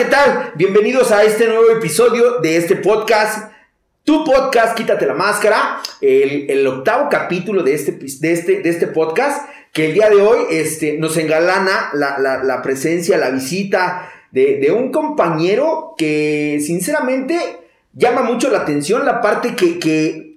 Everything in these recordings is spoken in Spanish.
¿qué tal? Bienvenidos a este nuevo episodio de este podcast. Tu podcast, Quítate la Máscara, el, octavo capítulo de este, de, este, de este podcast, que el día de hoy este, nos engalana la, presencia, la visita de, un compañero que sinceramente llama mucho la atención la parte que, que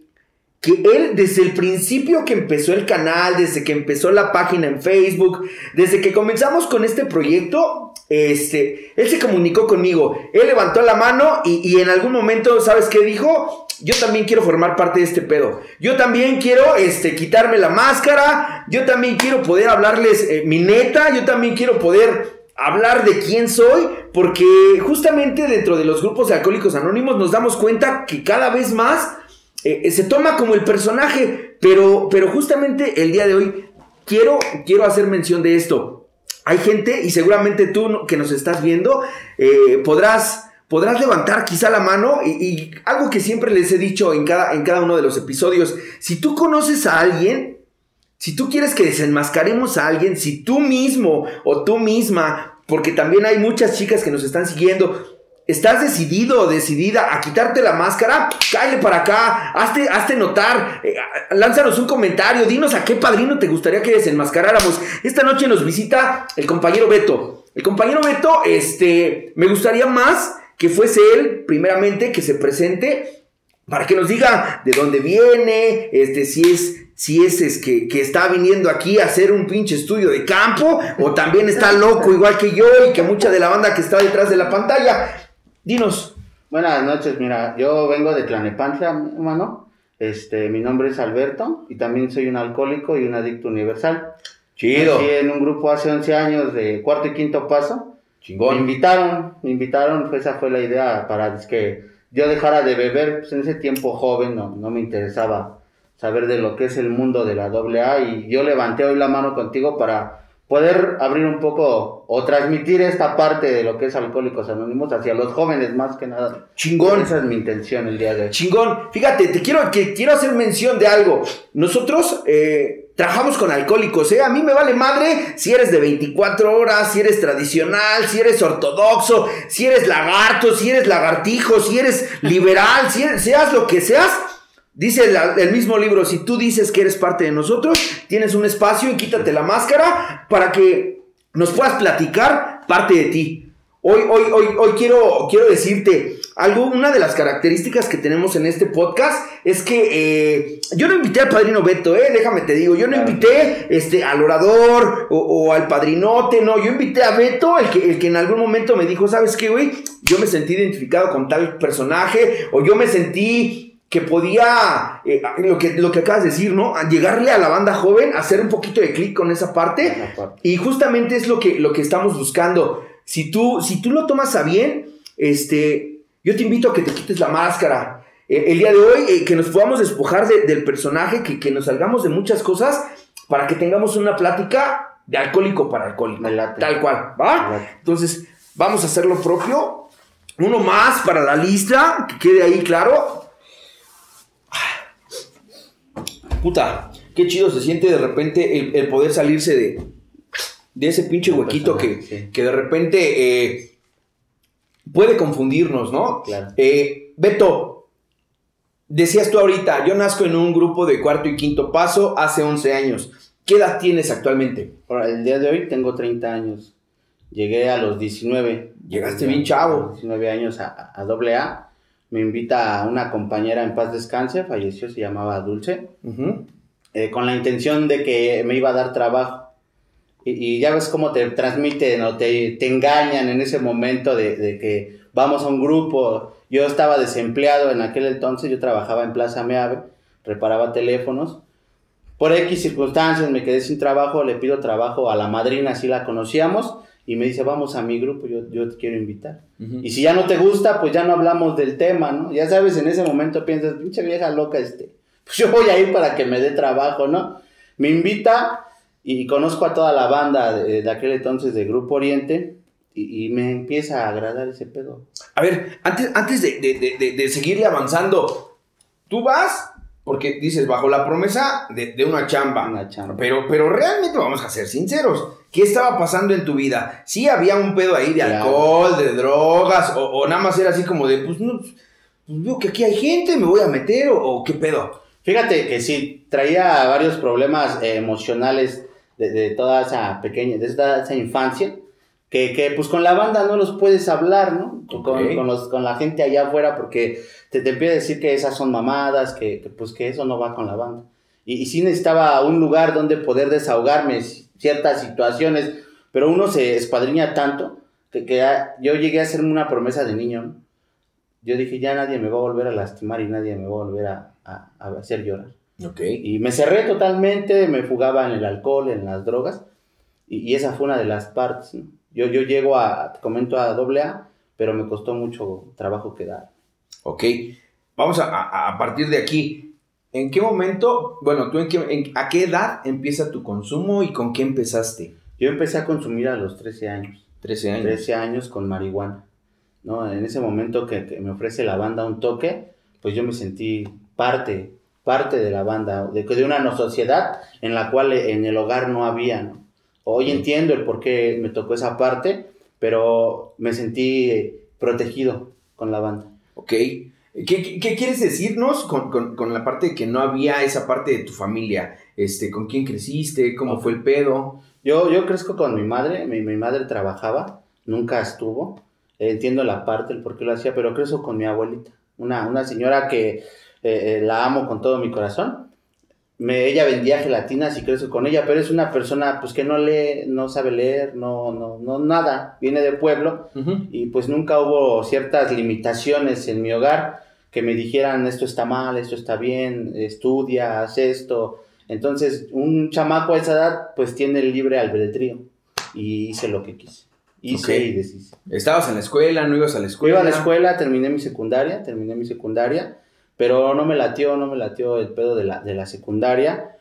que él desde el principio que empezó el canal, desde que empezó la página en Facebook, desde que comenzamos con este proyecto, este, él se comunicó conmigo, él levantó la mano y, en algún momento, ¿sabes qué dijo? Yo también quiero formar parte de este pedo. Yo también quiero este, quitarme la máscara, yo también quiero poder hablarles eh, mi neta, yo también quiero poder hablar de quién soy, porque justamente dentro de los grupos de alcohólicos anónimos nos damos cuenta que cada vez más eh, se toma como el personaje, pero, pero justamente el día de hoy quiero, quiero hacer mención de esto. Hay gente, y seguramente tú que nos estás viendo, eh, podrás, podrás levantar quizá la mano y, algo que siempre les he dicho en cada, en cada uno de los episodios, si tú conoces a alguien, si tú quieres que desenmascaremos a alguien, si tú mismo o tú misma, porque también hay muchas chicas que nos están siguiendo, ¿Estás decidido o decidida a quitarte la máscara? Cállate para acá, hazte, hazte notar, eh, lánzanos un comentario, dinos a qué padrino te gustaría que desenmascaráramos. Esta noche nos visita el compañero Beto. El compañero Beto, este, me gustaría más que fuese él, primeramente, que se presente para que nos diga de dónde viene, este, si es si es, es que, que, está viniendo aquí a hacer un pinche estudio de campo o también está loco igual que yo y que mucha de la banda que está detrás de la pantalla. Dinos. Buenas noches, mira, yo vengo de Tlanepantla, hermano. Este, mi nombre es Alberto y también soy un alcohólico y un adicto universal. Chido. Sí, en un grupo hace 11 años de cuarto y quinto paso. Chingón. Me invitaron, me invitaron, esa fue la idea para que yo dejara de beber. Pues en ese tiempo joven no, no me interesaba saber de lo que es el mundo de la AA y yo levanté hoy la mano contigo para poder abrir un poco o transmitir esta parte de lo que es Alcohólicos Anónimos hacia los jóvenes más que nada. Chingón. Esa es mi intención el día de hoy. Chingón. Fíjate, te quiero, que, quiero hacer mención de algo. Nosotros eh, trabajamos con alcohólicos, ¿eh? A mí me vale madre si eres de 24 horas, si eres tradicional, si eres ortodoxo, si eres lagarto, si eres lagartijo, si eres liberal, si seas lo que seas Dice el, mismo libro, si tú dices que eres parte de nosotros, tienes un espacio y quítate la máscara para que nos puedas platicar parte de ti. Hoy, hoy, hoy, hoy quiero, quiero decirte algo, una de las características que tenemos en este podcast es que eh, yo no invité al padrino Beto, eh, déjame te digo, yo no invité este, al orador o, al padrinote, no, yo invité a Beto, el que, el que en algún momento me dijo, ¿sabes qué, güey? Yo me sentí identificado con tal personaje o yo me sentí que podía, eh, lo, que, lo que acabas de decir, ¿no? llegarle a la banda joven, hacer un poquito de clic con esa parte. Y justamente es lo que, lo que estamos buscando. Si tú, si tú lo tomas a bien, este, yo te invito a que te quites la máscara. Eh, el día de hoy, eh, que nos podamos despojar del personaje, que, que, nos salgamos de muchas cosas, para que tengamos una plática de alcohólico para alcohólico. Tal cual, ¿va? Entonces, vamos a hacer lo propio. Uno más para la lista, que quede ahí claro puta, qué chido se siente de repente el, poder salirse de, de ese pinche huequito que, que de repente eh, puede confundirnos, ¿no? Claro. Eh, Beto, decías tú ahorita, yo nazco en un grupo de cuarto y quinto paso hace 11 años. ¿Qué edad tienes actualmente? Ahora, el día de hoy tengo 30 años. Llegué a los 19. Llegaste bien chavo. 19 años a, a AA me invita a una compañera en paz descanse, falleció, se llamaba Dulce, eh, con la intención de que me iba a dar trabajo. Y, ya ves cómo te transmiten o te, te engañan en ese momento de, de, que vamos a un grupo. Yo estaba desempleado en aquel entonces, yo trabajaba en Plaza Meave, reparaba teléfonos. Por X circunstancias me quedé sin trabajo, le pido trabajo a la madrina, así la conocíamos y me dice, vamos a mi grupo, yo, yo te quiero invitar. Y si ya no te gusta, pues ya no hablamos del tema, ¿no? Ya sabes, en ese momento piensas, pinche vieja loca, este, pues yo voy a ir para que me dé trabajo, ¿no? Me invita y conozco a toda la banda de, aquel entonces de Grupo Oriente y, me empieza a agradar ese pedo. A ver, antes, antes de, de, de seguirle avanzando, tú vas porque dices, bajo la promesa de, una chamba. Una chamba. Pero, pero realmente vamos a ser sinceros. ¿Qué estaba pasando en tu vida? Sí había un pedo ahí de alcohol, de droga ibas? O, nada más era así como de, pues no, pues veo que aquí hay gente, me voy a meter, o, qué pedo. Fíjate que sí, traía varios problemas eh, emocionales de, toda esa pequeña, de toda esa infancia, que, que, pues con la banda no los puedes hablar, ¿no? Con, con, los, con la gente allá afuera, porque te, te empieza a decir que esas son mamadas, que, que, pues que eso no va con la banda. Y, y sí necesitaba un lugar donde poder desahogarme ciertas situaciones, pero uno se espadriña tanto que, que yo llegué a hacerme una promesa de niño, Yo dije, ya nadie me va a volver a lastimar y nadie me va a volver a, a, a hacer llorar. Okay. Y me cerré totalmente, me fugaba en el alcohol, en las drogas, y, y esa fue una de las partes. ¿no? Yo, yo llego a, comento a doble A, pero me costó mucho trabajo quedar. Ok, vamos a, a, partir de aquí. ¿En qué momento, bueno, tú en qué, a qué edad empieza tu consumo y con qué empezaste? Yo empecé a consumir a los 13 años. 13 años. 13 años con marihuana. ¿no? En ese momento que, que me ofrece la banda un toque, pues yo me sentí parte, parte de la banda, de, de una sociedad en la cual en el hogar no había, ¿no? Hoy entiendo el por qué me tocó esa parte, pero me sentí protegido con la banda. Ok. ¿Qué, qué, quieres decirnos con, con, con, la parte de que no había esa parte de tu familia? Este, ¿Con quién creciste? ¿Cómo fue el pedo? Yo, yo crezco con mi madre, mi, mi madre trabajaba, nunca estuvo. Entiendo la parte, el por qué lo hacía, pero crezco con mi abuelita, una, una señora que eh, eh, la amo con todo mi corazón me, ella vendía gelatinas y crezco con ella, pero es una persona pues que no lee, no sabe leer, no, no, no, nada, viene de pueblo y pues nunca hubo ciertas limitaciones en mi hogar que me dijeran esto está mal, esto está bien, estudia, haz esto. Entonces, un chamaco a esa edad pues tiene el libre albedrío y hice lo que quise. Hice y deshice. ¿Estabas en la escuela? ¿No ibas a la escuela? Iba a la escuela, terminé mi secundaria, terminé mi secundaria pero no me latió, no me latió el pedo de la, de la secundaria,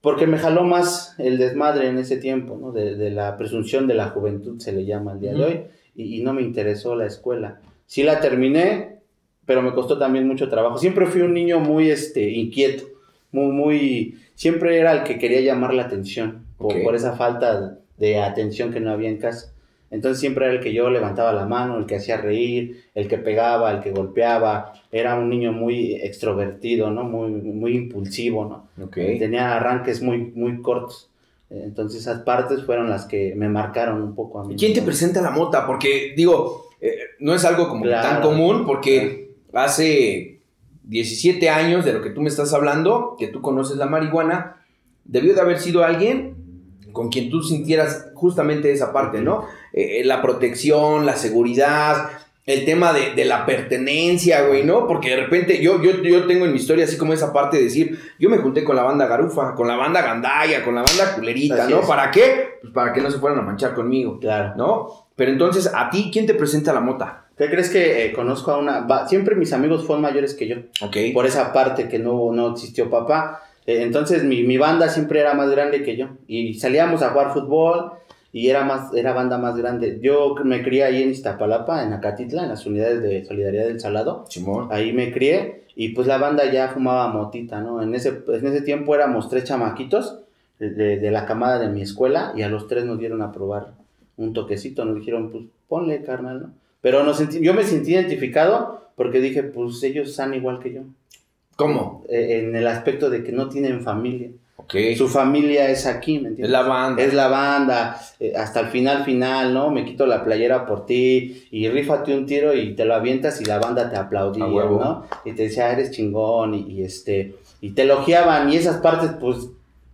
porque me jaló más el desmadre en ese tiempo, ¿no? De, de la presunción de la juventud, se le llama al día de hoy, y, y, no me interesó la escuela. Sí la terminé, pero me costó también mucho trabajo. Siempre fui un niño muy este, inquieto, muy, muy, siempre era el que quería llamar la atención, por, por esa falta de atención que no había en casa. Entonces siempre era el que yo levantaba la mano, el que hacía reír, el que pegaba, el que golpeaba. Era un niño muy extrovertido, ¿no? Muy, muy impulsivo, ¿no? Okay. Tenía arranques muy, muy cortos. Entonces esas partes fueron las que me marcaron un poco a mí. ¿Quién te presenta la mota? Porque digo, eh, no es algo como claro, tan común porque claro. hace 17 años de lo que tú me estás hablando, que tú conoces la marihuana, debió de haber sido alguien con quien tú sintieras justamente esa parte, ¿no? Eh, la protección, la seguridad, el tema de, de, la pertenencia, güey, ¿no? Porque de repente yo, yo, yo tengo en mi historia así como esa parte de decir, yo me junté con la banda Garufa, con la banda Gandaya, con la banda Culerita, así ¿no? Es. ¿Para qué? Pues para que no se fueran a manchar conmigo. Claro. ¿No? Pero entonces, ¿a ti quién te presenta la mota? ¿Qué crees que eh, conozco a una... Siempre mis amigos fueron mayores que yo. Ok. Por esa parte que no, no existió papá. Eh, entonces mi, mi banda siempre era más grande que yo. Y salíamos a jugar fútbol y era más era banda más grande. Yo me crié ahí en Iztapalapa, en Acatitla, en las unidades de Solidaridad del Salado. Simón. Ahí me crié y pues la banda ya fumaba motita, ¿no? En ese, en ese tiempo éramos tres chamaquitos de, la camada de mi escuela y a los tres nos dieron a probar un toquecito, nos dijeron, pues ponle carnal, ¿no? Pero nos sentí, yo me sentí identificado porque dije, pues ellos están igual que yo. ¿Cómo? Eh, en el aspecto de que no tienen familia. Okay. Su familia es aquí, ¿me entiendes? Es la banda. Es la banda, eh, hasta el final, final, ¿no? Me quito la playera por ti y rífate un tiro y te lo avientas y la banda te aplaudía, ¿no? Y te decía, eres chingón y, y, este, y te elogiaban y esas partes, pues,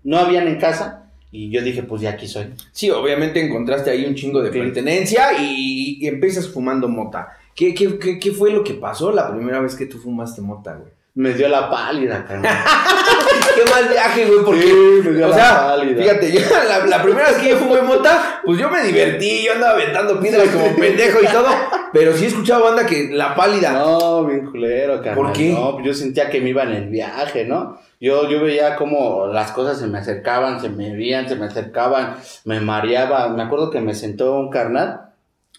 no habían en casa. Y yo dije, pues ya aquí soy. Sí, obviamente encontraste ahí un chingo de sí. pertenencia y, y, empiezas fumando mota. ¿Qué, qué, qué, ¿Qué fue lo que pasó la primera vez que tú fumaste mota, güey? Me dio la pálida, carnal. Qué mal viaje, güey, porque. Sí, me dio o la sea, pálida. fíjate, yo, la, la, primera vez que yo fumé mota, pues yo me divertí, yo andaba aventando piedras como pendejo y todo. Pero sí he escuchado banda que la pálida. No, bien culero, carnal. ¿Por qué? No, pues yo sentía que me iba en el viaje, ¿no? Yo, yo veía como las cosas se me acercaban, se me veían, se me acercaban, me mareaba. Me acuerdo que me sentó un carnal,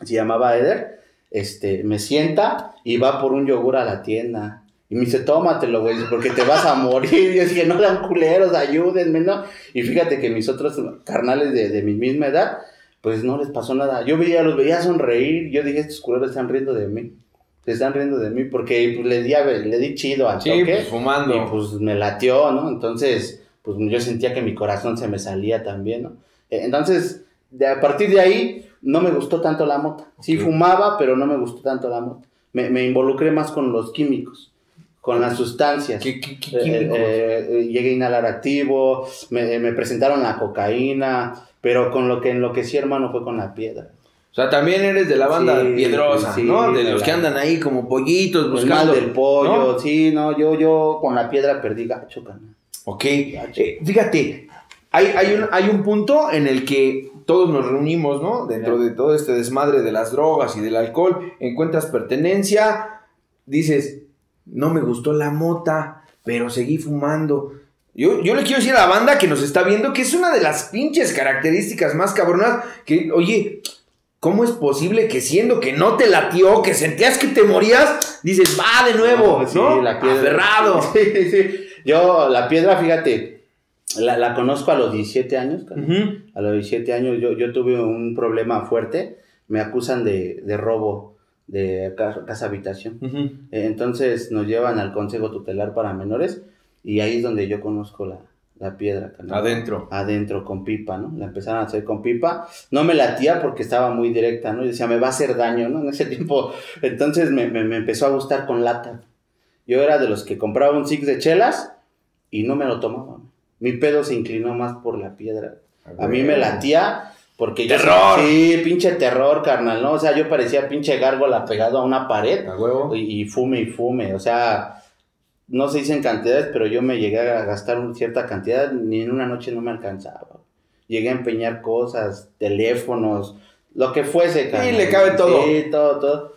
se llamaba Eder, este, me sienta y va por un yogur a la tienda. Y me dice, tómatelo, güey, porque te vas a morir. Y yo dije, no sean culeros, ayúdenme, ¿no? Y fíjate que mis otros carnales de, de mi misma edad, pues no les pasó nada. Yo veía, los veía sonreír, yo dije, estos culeros están riendo de mí. Se están riendo de mí porque pues, le, di, le di chido al Sí, toque. pues, fumando. Y pues me latió, ¿no? Entonces, pues yo sentía que mi corazón se me salía también, ¿no? Eh, Entonces, de, a partir de ahí, no me gustó tanto la mota. Sí fumaba, pero no me gustó tanto la mota. Me, me involucré más con los químicos, con las sustancias. ¿Qué, qué- qué Eh, eh, eh, llegué a inhalar activo, me, me presentaron la cocaína, pero con lo que enloquecí, hermano, fue con la piedra. O sea, también eres de la banda Sí, piedrosa, sí, ¿no? De de los la- que andan ahí como pollitos El buscando. mal del pollo, ¿no? sí, no, yo, yo con la piedra perdí gacho, carnal. Ok, eh, fíjate, hay, hay, un, hay un punto en el que todos nos reunimos, ¿no? Dentro de todo este desmadre de las drogas y del alcohol, encuentras pertenencia, dices, no me gustó la mota, pero seguí fumando. Yo, yo le quiero decir a la banda que nos está viendo que es una de las pinches características más cabronas que, oye, ¿cómo es posible que siendo que no te latió, que sentías que te morías, dices, va de nuevo, No, sí, ¿no? la piedra. Aferrado. Sí, sí. Yo, la piedra, fíjate, la, la conozco a los 17 años. A los 17 años yo, yo tuve un problema fuerte. Me acusan de, de robo de ca- casa habitación. Eh, Entonces nos llevan al Consejo Tutelar para Menores y ahí es donde yo conozco la, la piedra. Adentro. Adentro con pipa, ¿no? La empezaron a hacer con pipa. No me latía porque estaba muy directa, ¿no? Y decía, me va a hacer daño, ¿no? En ese tiempo. Entonces me, me- me empezó a gustar con lata. Yo era de los que compraba un six de chelas y no me lo tomaba. Mi pedo se inclinó más por la piedra. A mí me latía porque yo... ¡Terror! Sí, pinche terror, carnal, ¿no? O sea, yo parecía pinche gárgola pegado a una pared A huevo. y, y fume y fume. O sea, no se dicen cantidades, pero yo me llegué a gastar una cierta cantidad, ni en una noche no me alcanzaba. Llegué a empeñar cosas, teléfonos, lo que fuese, carnal. le cabe todo. Sí, todo, todo.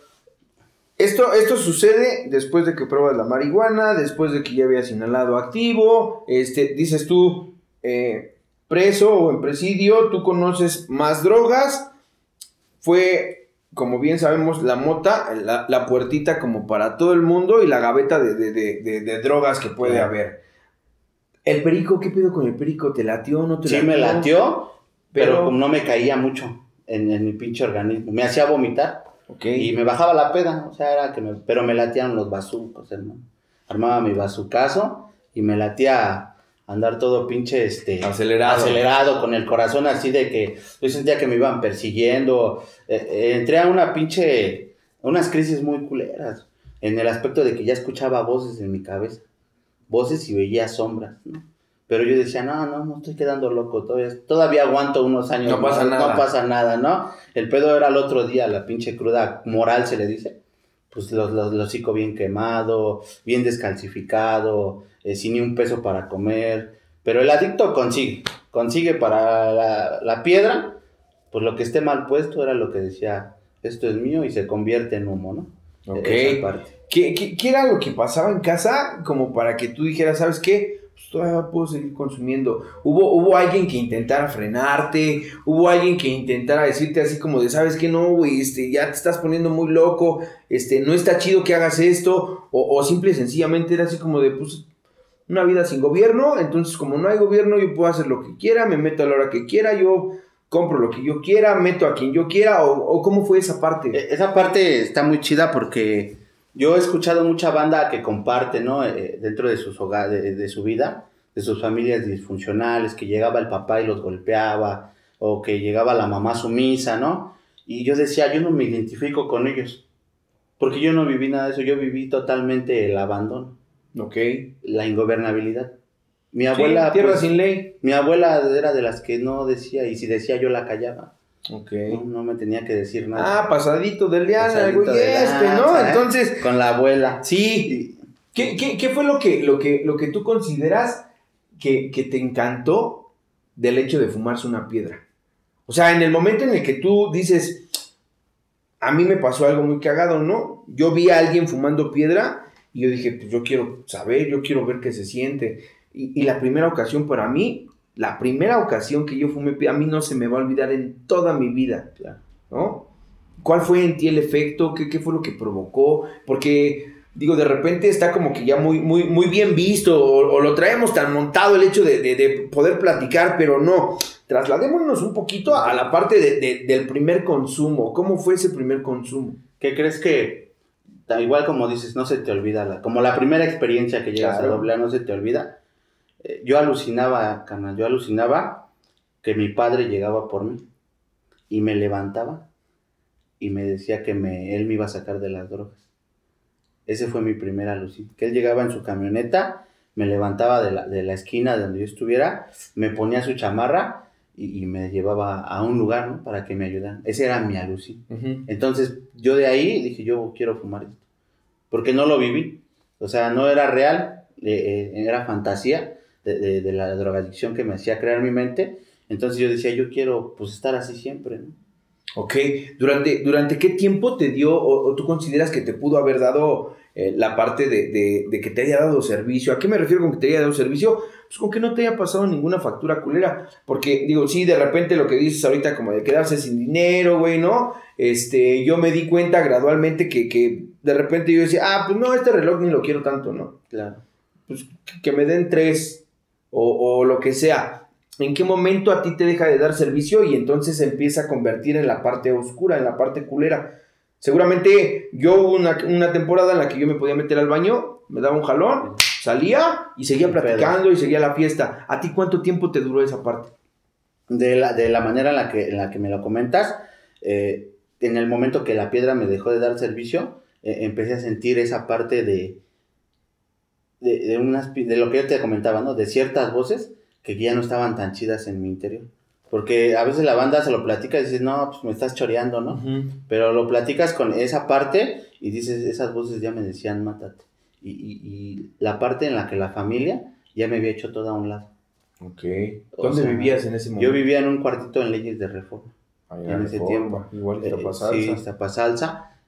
Esto, esto sucede después de que pruebas la marihuana, después de que ya habías inhalado activo, este, dices tú, eh, preso o en presidio, tú conoces más drogas, fue, como bien sabemos, la mota, la, la puertita como para todo el mundo y la gaveta de, de- de- de- drogas que puede haber. El perico, ¿qué pedo con el perico? ¿Te latió o no te Sí latió? me latió, pero, no me caía mucho en, en mi pinche organismo. Me hacía vomitar y me bajaba la peda. O sea, era que me... Pero me latían los bazucos, hermano. Armaba mi bazucazo y me latía andar todo pinche, este... Acelerado. acelerado, con el corazón así de que yo sentía que me iban persiguiendo. Eh, eh, entré a una pinche, unas crisis muy culeras, en el aspecto de que ya escuchaba voces en mi cabeza, voces y veía sombras, ¿no? Pero yo decía, no, no, no estoy quedando loco, todavía, todavía aguanto unos años. No pasa más, nada. No pasa nada, ¿no? El pedo era el otro día, la pinche cruda moral se le dice. Pues los, los, los hocico bien quemado, bien descalcificado, eh, sin ni un peso para comer. Pero el adicto consigue, consigue para la, la piedra, pues lo que esté mal puesto era lo que decía, esto es mío y se convierte en humo, ¿no? Ok. Esa parte. ¿Qué, qué, qué era lo que pasaba en casa como para que tú dijeras, ¿sabes qué? Pues todavía puedo seguir consumiendo. ¿Hubo, hubo alguien que intentara frenarte, hubo alguien que intentara decirte así como de, ¿sabes qué? No, güey, este, ya te estás poniendo muy loco, este, no está chido que hagas esto, o, o simple y sencillamente era así como de, pues, una vida sin gobierno, entonces como no hay gobierno yo puedo hacer lo que quiera, me meto a la hora que quiera, yo compro lo que yo quiera, meto a quien yo quiera, o, o cómo fue esa parte. E- Esa parte está muy chida porque yo he escuchado mucha banda que comparte, ¿no? Eh, dentro de, sus hoga- de, de su vida, de sus familias disfuncionales, que llegaba el papá y los golpeaba, o que llegaba la mamá sumisa, ¿no? Y yo decía, yo no me identifico con ellos, porque yo no viví nada de eso, yo viví totalmente el abandono, ok. la ingobernabilidad. Mi Sí, abuela, tierra pues, sin ley. mi abuela era de las que no decía, y si decía yo la callaba, Ok. no, no me tenía que decir nada. Ah, pasadito del Pasadito güey de este, ¿no? Entonces, Con la abuela. sí. ¿Qué, qué, qué fue lo que, lo, que, lo que tú consideras que, que te encantó del hecho de fumarse una piedra? O sea, en el momento en el que tú dices, a mí me pasó algo muy cagado, ¿no? Yo vi a alguien fumando piedra y yo dije, pues yo quiero saber, yo quiero ver qué se siente. Y, y la primera ocasión para mí, la primera ocasión que yo fumé a mí no se me va a olvidar en toda mi vida. ¿no? ¿Cuál fue en ti el efecto? ¿Qué, qué fue lo que provocó? Porque digo, de repente está como que ya muy, muy, muy bien visto o, lo traemos tan montado el hecho de, poder platicar, pero no. Trasladémonos un poquito a la parte del primer consumo. ¿Cómo fue ese primer consumo? ¿Qué crees que, igual como dices, no se te olvida, como la primera experiencia que llegas a doblar no se te olvida? Eh, yo alucinaba, canal, yo alucinaba que mi padre llegaba por mí y me levantaba y me decía que me, él me iba a sacar de las drogas. Ese fue mi primera alucinación. Que él llegaba en su camioneta, me levantaba de la, de la esquina de donde yo estuviera, me ponía su chamarra y, me llevaba a un lugar ¿no? para que me ayudaran. Ese era mi alucinación. Entonces yo de ahí dije, yo quiero fumar esto. Porque no lo viví. O sea, no era real, eh, eh, era fantasía de, de, la drogadicción que me hacía crear mi mente. Entonces yo decía, yo quiero pues estar así siempre. ¿no? Ok, ¿Durante, ¿durante qué tiempo te dio o, tú consideras que te pudo haber dado eh, la parte de, de, que te haya dado servicio? ¿A qué me refiero con que te haya dado servicio? Pues con que no te haya pasado ninguna factura culera. Porque digo, sí, de repente lo que dices ahorita como de quedarse sin dinero, güey, ¿no? Este, yo me di cuenta gradualmente que, que de repente yo decía, ah, pues no, este reloj ni lo quiero tanto, ¿no? Claro. Pues que me den tres o, o lo que sea en qué momento a ti te deja de dar servicio y entonces se empieza a convertir en la parte oscura, en la parte culera. Seguramente yo hubo una, temporada en la que yo me podía meter al baño, me daba un jalón, salía y seguía platicando y seguía la fiesta. ¿A ti cuánto tiempo te duró esa parte? De la, de la manera en la que, en la que me lo comentas, eh, en el momento que la piedra me dejó de dar servicio, eh, empecé a sentir esa parte de, de, de, unas, de lo que yo te comentaba, ¿no? De ciertas voces que ya no estaban tan chidas en mi interior. Porque a veces la banda se lo platica y dices, no, pues me estás choreando, ¿no? Pero lo platicas con esa parte y dices, esas voces ya me decían, mátate. Y, y, la parte en la que la familia ya me había hecho todo a un lado. Ok. ¿Dónde vivías en ese momento? Yo vivía en un cuartito en leyes de reforma. en ese tiempo. Igual que eh, Sí.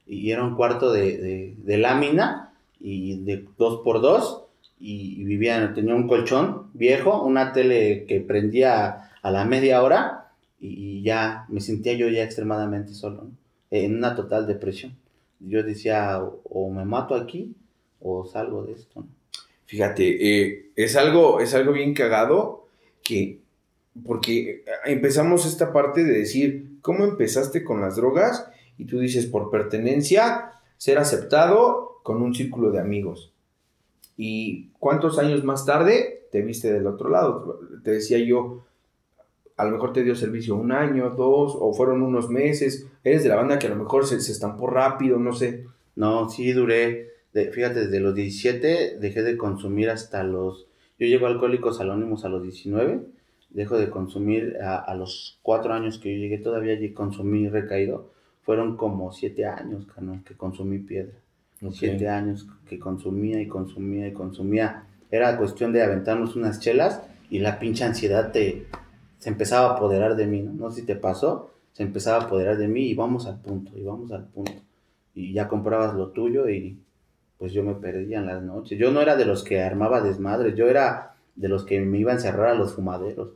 Y era un cuarto de, de, de lámina y de dos por dos y, vivía, tenía un colchón viejo, una tele que prendía a la media hora y, ya me sentía yo ya extremadamente solo, en una total depresión. Yo decía, o, me mato aquí o salgo de esto. Fíjate, eh, es, algo, es algo bien cagado que, porque empezamos esta parte de decir, ¿cómo empezaste con las drogas? Y tú dices, por pertenencia, ser aceptado con un círculo de amigos. ¿Y cuántos años más tarde te viste del otro lado? Te decía yo, a lo mejor te dio servicio un año, dos, o fueron unos meses. Eres de la banda que a lo mejor se, se estampó rápido, no sé. No, sí duré, fíjate, desde los 17 dejé de consumir hasta los... Yo llego a Alcohólicos Anónimos a los 19, dejo de consumir a, los 4 años que yo llegué, todavía consumí recaído. Fueron como 7 años, que consumí piedra. Siete años que consumía y consumía y consumía. Era cuestión de aventarnos unas chelas y la pinche ansiedad te, se empezaba a apoderar de mí, ¿no? No sé si te pasó, se empezaba a apoderar de mí y vamos al punto, y vamos al punto. Y ya comprabas lo tuyo y pues yo me perdía en las noches. Yo no era de los que armaba desmadres, yo era de los que me iba a encerrar a los fumaderos,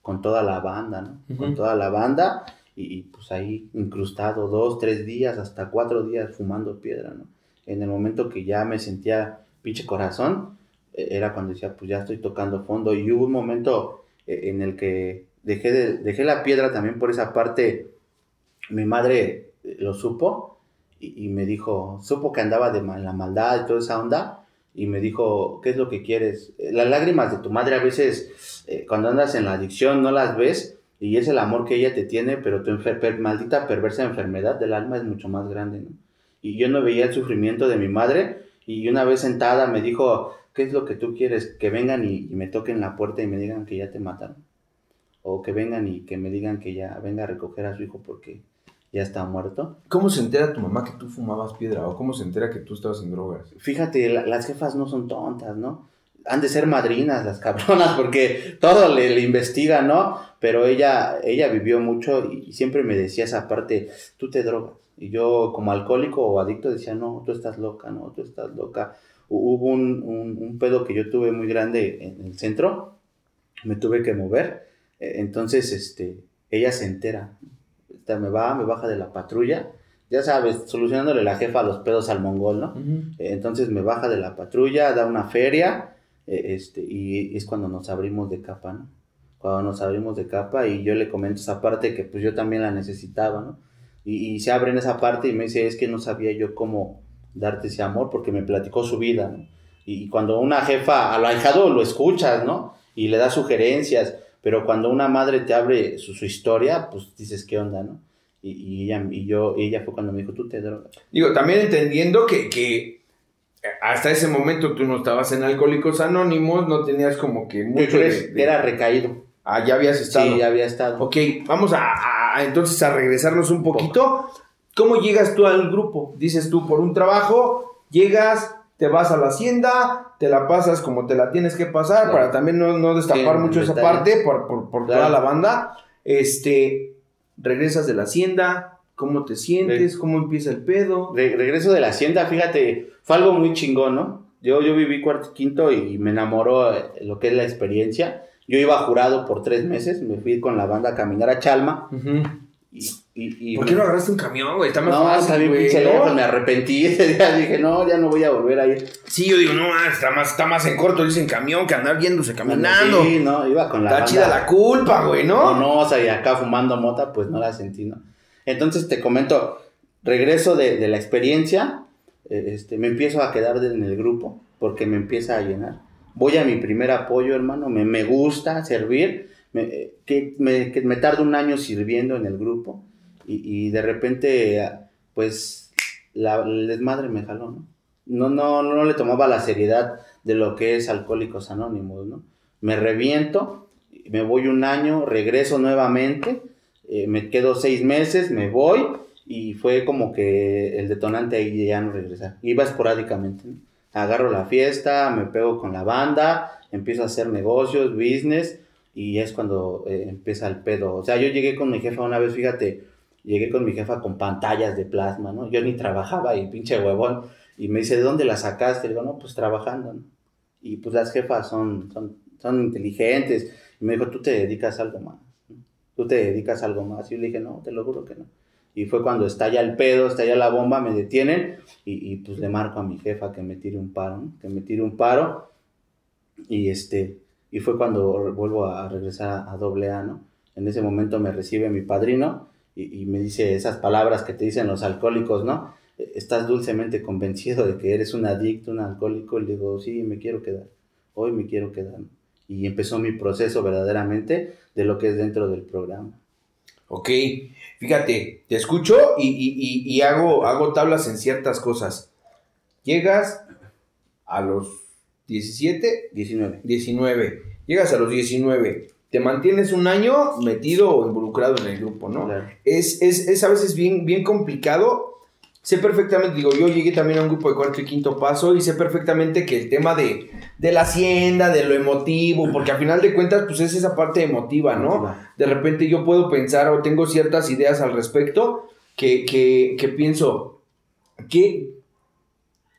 con toda la banda, ¿no? Con toda la banda y, y, pues ahí incrustado dos, tres días, hasta cuatro días fumando piedra, ¿no? en el momento que ya me sentía pinche corazón, e, era cuando decía, pues ya estoy tocando fondo. Y hubo un momento en el que dejé, de, dejé la piedra también por esa parte. Mi madre eh, lo supo y, me dijo, supo que andaba de la maldad y toda esa onda. Y me dijo, ¿qué es lo que quieres? Eh, las lágrimas de tu madre a veces, eh, cuando andas en la adicción, no las ves. Y es el amor que ella te tiene, pero tu maldita perversa enfermedad del alma es mucho más grande, ¿no? y yo no veía el sufrimiento de mi madre y una vez sentada me dijo, ¿qué es lo que tú quieres? Que vengan y, me toquen la puerta y me digan que ya te mataron. O que vengan y que me digan que ya venga a recoger a su hijo porque ya está muerto. ¿Cómo se entera tu mamá que tú fumabas piedra o cómo se entera que tú estabas en drogas? Fíjate, las jefas no son tontas, ¿no? Han de ser madrinas las cabronas porque todo le, le investiga, ¿no? Pero ella, ella vivió mucho y siempre me decía esa parte, tú te drogas y yo como alcohólico o adicto decía, no, tú estás loca, no, tú estás loca. Hubo un, un, pedo que yo tuve muy grande en el centro, me tuve que mover, e, entonces este, ella se entera, me va, me baja de la patrulla ya sabes, solucionándole la jefa a los pedos al mongol, ¿no? Eh, entonces me baja de la patrulla, da una feria, eh, este, y es cuando nos abrimos de capa, ¿no? Cuando nos abrimos de capa y yo le comento esa parte que pues yo también la necesitaba, ¿no? Y, y se abre en esa parte y me dice, es que no sabía yo cómo darte ese amor porque me platicó su vida, ¿no? Y cuando una jefa, a lo ahijado lo escuchas, ¿no? Y le da sugerencias, pero cuando una madre te abre su, su historia, pues dices, ¿qué onda, no? Y, y ella, y yo, ella fue cuando me dijo, tú te drogas. Digo, también entendiendo que, que hasta ese momento tú no estabas en Alcohólicos Anónimos, no tenías como que ¿Qué mucho de- de- Era recaído. Ah, ya habías estado. Sí, ya había estado. Ok, vamos a, a- a- entonces a regresarnos un poquito. ¿Cómo llegas tú al grupo? Dices tú, por un trabajo, llegas, te vas a la hacienda, te la pasas como te la tienes que pasar, Claro. para también no, no destapar Sí, mucho esa parte por, por- por Claro. toda la banda. Este, regresas de la hacienda, ¿cómo te sientes? ¿Cómo empieza el pedo? Re- regreso de la hacienda, fíjate, fue algo muy chingón, ¿no? Yo, yo viví cuarto y quinto y me enamoró eh, lo que es la experiencia. Yo iba jurado por tres meses, me fui con la banda a caminar a Chalma Ujú. Y... y, y ¿Por qué no agarraste un camión, güey? Está más No, fácil, está bien güey, pinche ¿no? lejos, me arrepentí ese día, dije, no, ya no voy a volver a ir. Sí, yo digo, no, ah, está más, está más en corto, dicen camión, que andar viéndose caminando. Sí, no, iba con la Está banda chida la culpa, güey, ¿no? monosa y acá fumando mota, pues no la sentí, ¿no? Entonces te comento, regreso de, de la experiencia, eh, este, me empiezo a quedar en el grupo porque me empieza a llenar. Voy a mi primer apoyo, hermano, me, me gusta servir, me, eh, que, me, que me tardo un año sirviendo en el grupo y, y de repente, ah, pues, la, desmadre me jaló, ¿no? No, no, no le tomaba la seriedad de lo que es Alcohólicos Anónimos, ¿no? Me reviento, me voy un año, regreso nuevamente, eh, me quedo seis meses, me voy y fue como que el detonante ahí ya no regresar. Iba esporádicamente. Agarro la fiesta, me pego con la banda, empiezo a hacer negocios, business y es cuando eh, empieza el pedo. O sea, yo llegué con mi jefa una vez, fíjate, llegué con mi jefa con pantallas de plasma, ¿no? Yo ni trabajaba y pinche huevón. Y me dice, ¿de dónde la sacaste? Le digo, no, pues trabajando, ¿no? Y pues las jefas son, son, son inteligentes. Y me dijo, tú te dedicas algo más. Tú te dedicas algo más. Y yo le dije, no, te lo juro que no. Y fue cuando estalla el pedo, estalla la bomba, me detienen. Y, y pues le marco a mi jefa que me tire un paro, ¿no? Que me tire un paro. Y este, y fue cuando vuelvo a regresar a, doble A, ¿no? En ese momento me recibe mi padrino y, me dice esas palabras que te dicen los alcohólicos, ¿no? Eh, Estás dulcemente convencido de que eres un adicto, un alcohólico. Y le digo, sí, me quiero quedar. Hoy me quiero quedar. Y empezó mi proceso verdaderamente de lo que es dentro del programa. Ok, fíjate, te escucho y, y- y- y hago, hago tablas en ciertas cosas. Llegas a los 17, 19. 19. Llegas a los 19. Te mantienes un año metido o involucrado en el grupo, ¿no? Claro. Es, es, es a veces bien, bien complicado. Sé perfectamente, digo, yo llegué también a un grupo de cuarto y quinto paso y sé perfectamente que el tema de, de la hacienda, de lo emotivo, porque al final de cuentas, pues es esa parte emotiva, ¿no? Emotiva. De repente yo puedo pensar o tengo ciertas ideas al respecto que, que, que pienso, ¿qué,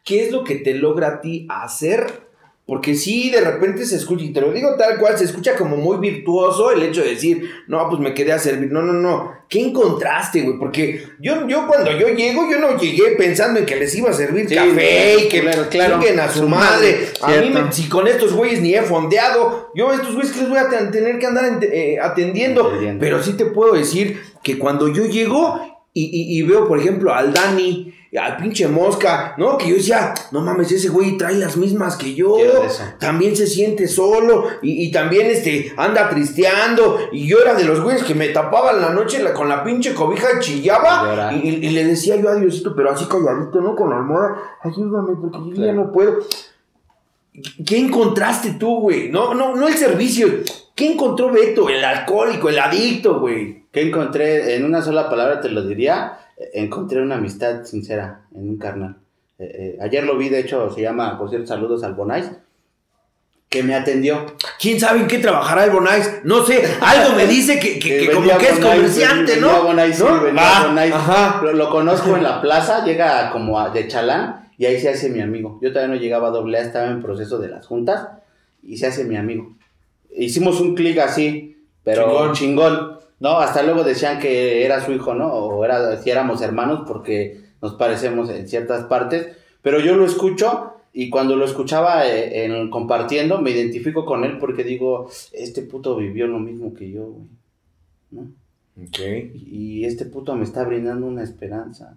¿qué es lo que te logra a ti hacer? Porque sí, de repente se escucha, y te lo digo tal cual, se escucha como muy virtuoso el hecho de decir, no, pues me quedé a servir. No, no, no. ¿Qué encontraste, güey? Porque yo, yo cuando yo llego, yo no llegué pensando en que les iba a servir Sí, café y que claro, claro. a su Su madre. madre, A mí, me- si con estos güeyes ni he fondeado, yo a estos güeyes que les voy a ten- tener que andar eh, atendiendo. Pero sí te puedo decir que cuando yo llego y, y- y veo, por ejemplo, al Dani, al pinche Mosca, ¿no? Que yo decía, no mames, ese güey trae las mismas que yo. También se siente solo y, y también este, anda tristeando. Y yo era de los güeyes que me tapaban la noche la- con la pinche cobija y chillaba. Y, y- y le decía yo a Diosito, pero así calladito, ¿no? Con la almohada, ayúdame porque yo ya no puedo. ¿Qué encontraste tú, güey? No, no, no el servicio. ¿Qué encontró Beto? El alcohólico, el adicto, güey. ¿Qué encontré? En una sola palabra te lo diría. Encontré una amistad sincera en un carnal. Eh, eh, ayer lo vi, de hecho, se llama, por cierto, saludos al Bonais, que me atendió. ¿Quién sabe en qué trabajará el Bonais? No sé, algo me dice que, que- que como que es Bonais, comerciante, ¿no? Bonais, sí, ¿No? vendía Ah, Bonais. ajá. Lo, lo conozco en la plaza, llega como a- de chalán y ahí se hace mi amigo. Yo todavía no llegaba a doble A, estaba en proceso de las juntas y se hace mi amigo. Hicimos un clic así, pero Chingón. chingón. No, hasta luego decían que era su hijo, ¿no? O era, si éramos hermanos porque nos parecemos en ciertas partes. Pero yo lo escucho y cuando lo escuchaba eh, en, compartiendo, me identifico con él porque digo, este puto vivió lo mismo que yo, güey. ¿no? Y, este puto me está brindando una esperanza.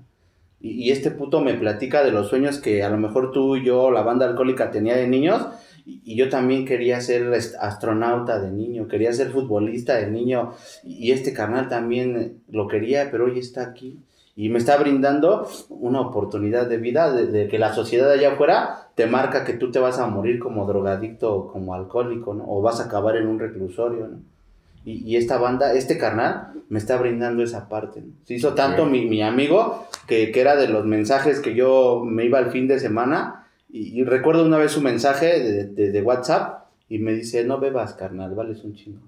Y, este puto me platica de los sueños que a lo mejor tú y yo, la banda alcohólica, tenía de niños. Y, yo también quería ser astronauta de niño, quería ser futbolista de niño. Y, este carnal también lo quería, pero hoy está aquí. Y me está brindando una oportunidad de vida, de, que la sociedad allá afuera te marca que tú te vas a morir como drogadicto o como alcohólico, ¿no? O vas a acabar en un reclusorio, ¿no? Y, esta banda, este carnal, me está brindando esa parte. Se hizo tanto mi, amigo que, era de los mensajes que yo me iba al fin de semana. Y, recuerdo una vez su mensaje de, WhatsApp y me dice: No bebas, carnal, vales un chingo.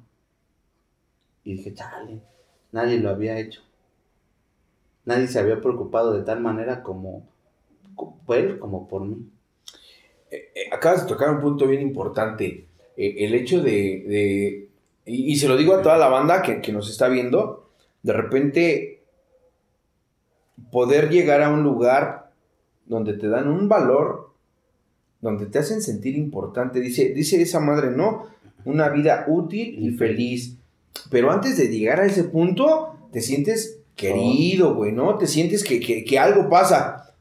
Y dije: Chale, nadie lo había hecho. Nadie se había preocupado de tal manera como por él, como por mí. Eh, eh, acabas de tocar un punto bien importante. Eh, el hecho de y, se lo digo a toda la banda que, nos está viendo, de repente poder llegar a un lugar donde te dan un valor, donde te hacen sentir importante, dice, dice esa madre, ¿no? Una vida útil y feliz. Pero antes de llegar a ese punto, te sientes querido, güey, ¿no? Te sientes que, algo pasa.